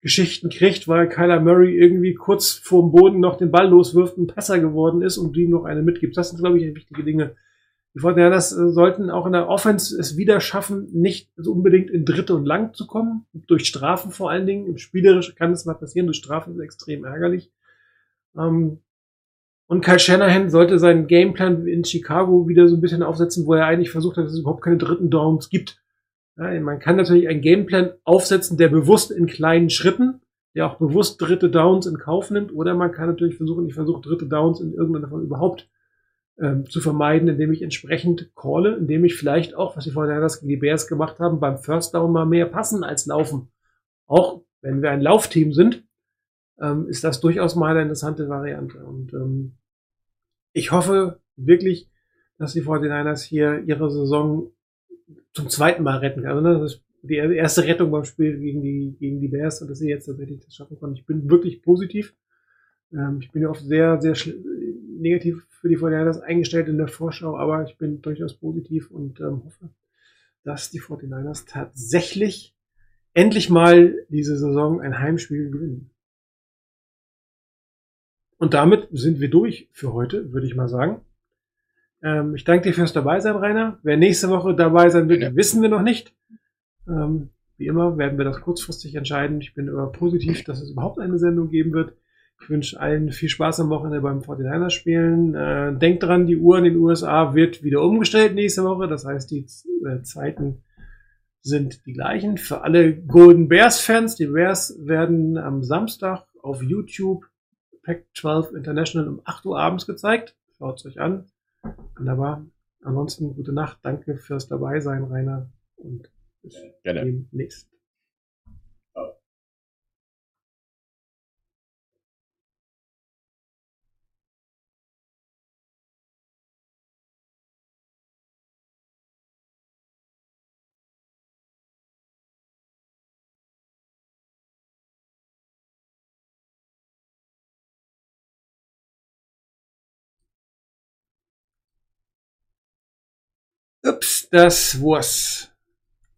Geschichten kriegt, weil Kyler Murray irgendwie kurz vorm Boden noch den Ball loswirft, ein Passer geworden ist und ihm noch eine mitgibt. Das sind, glaube ich, wichtige Dinge. Die Fortinanders äh, sollten auch in der Offense es wieder schaffen, nicht unbedingt in Dritte und Lang zu kommen. Durch Strafen vor allen Dingen. Im Spielerisch kann es mal passieren. Durch Strafen ist extrem ärgerlich. Ähm, und Kyle Shanahan sollte seinen Gameplan in Chicago wieder so ein bisschen aufsetzen, wo er eigentlich versucht hat, dass es überhaupt keine dritten Downs gibt. Ja, man kann natürlich einen Gameplan aufsetzen, der bewusst in kleinen Schritten, der auch bewusst dritte Downs in Kauf nimmt, oder man kann natürlich versuchen, ich versuche dritte Downs in irgendeiner Form überhaupt ähm, zu vermeiden, indem ich entsprechend calle, indem ich vielleicht auch, was die Fortinanders gegen die Bears gemacht haben, beim First Down mal mehr passen als laufen. Auch wenn wir ein Laufteam sind, ähm, ist das durchaus mal eine interessante Variante. Und ähm, ich hoffe wirklich, dass die 49ers hier ihre Saison zum zweiten Mal retten können. Also, ne, das ist die erste Rettung beim Spiel gegen die, gegen die Bears und dass sie jetzt tatsächlich das schaffen konnten. Ich bin wirklich positiv. Ähm, ich bin ja oft sehr, sehr negativ für die 49ers eingestellt in der Vorschau, aber ich bin durchaus positiv und ähm, hoffe, dass die 49ers tatsächlich endlich mal diese Saison ein Heimspiel gewinnen. Und damit sind wir durch für heute, würde ich mal sagen. Ähm, ich danke dir fürs Dabeisein, Rainer. Wer nächste Woche dabei sein wird, Gerne. wissen wir noch nicht. Ähm, wie immer werden wir das kurzfristig entscheiden. Ich bin aber positiv, dass es überhaupt eine Sendung geben wird. Ich wünsche allen viel Spaß am Wochenende beim 49ers spielen. Äh, denkt dran, die Uhr in den USA wird wieder umgestellt nächste Woche. Das heißt, die äh, Zeiten sind die gleichen. Für alle Golden Bears Fans, die Bears werden am Samstag auf YouTube Pac-12 International um 8 Uhr abends gezeigt. Schaut es euch an. Wunderbar. Ansonsten gute Nacht. Danke fürs Dabeisein, Rainer. Und bis Gerne. demnächst. Das war's.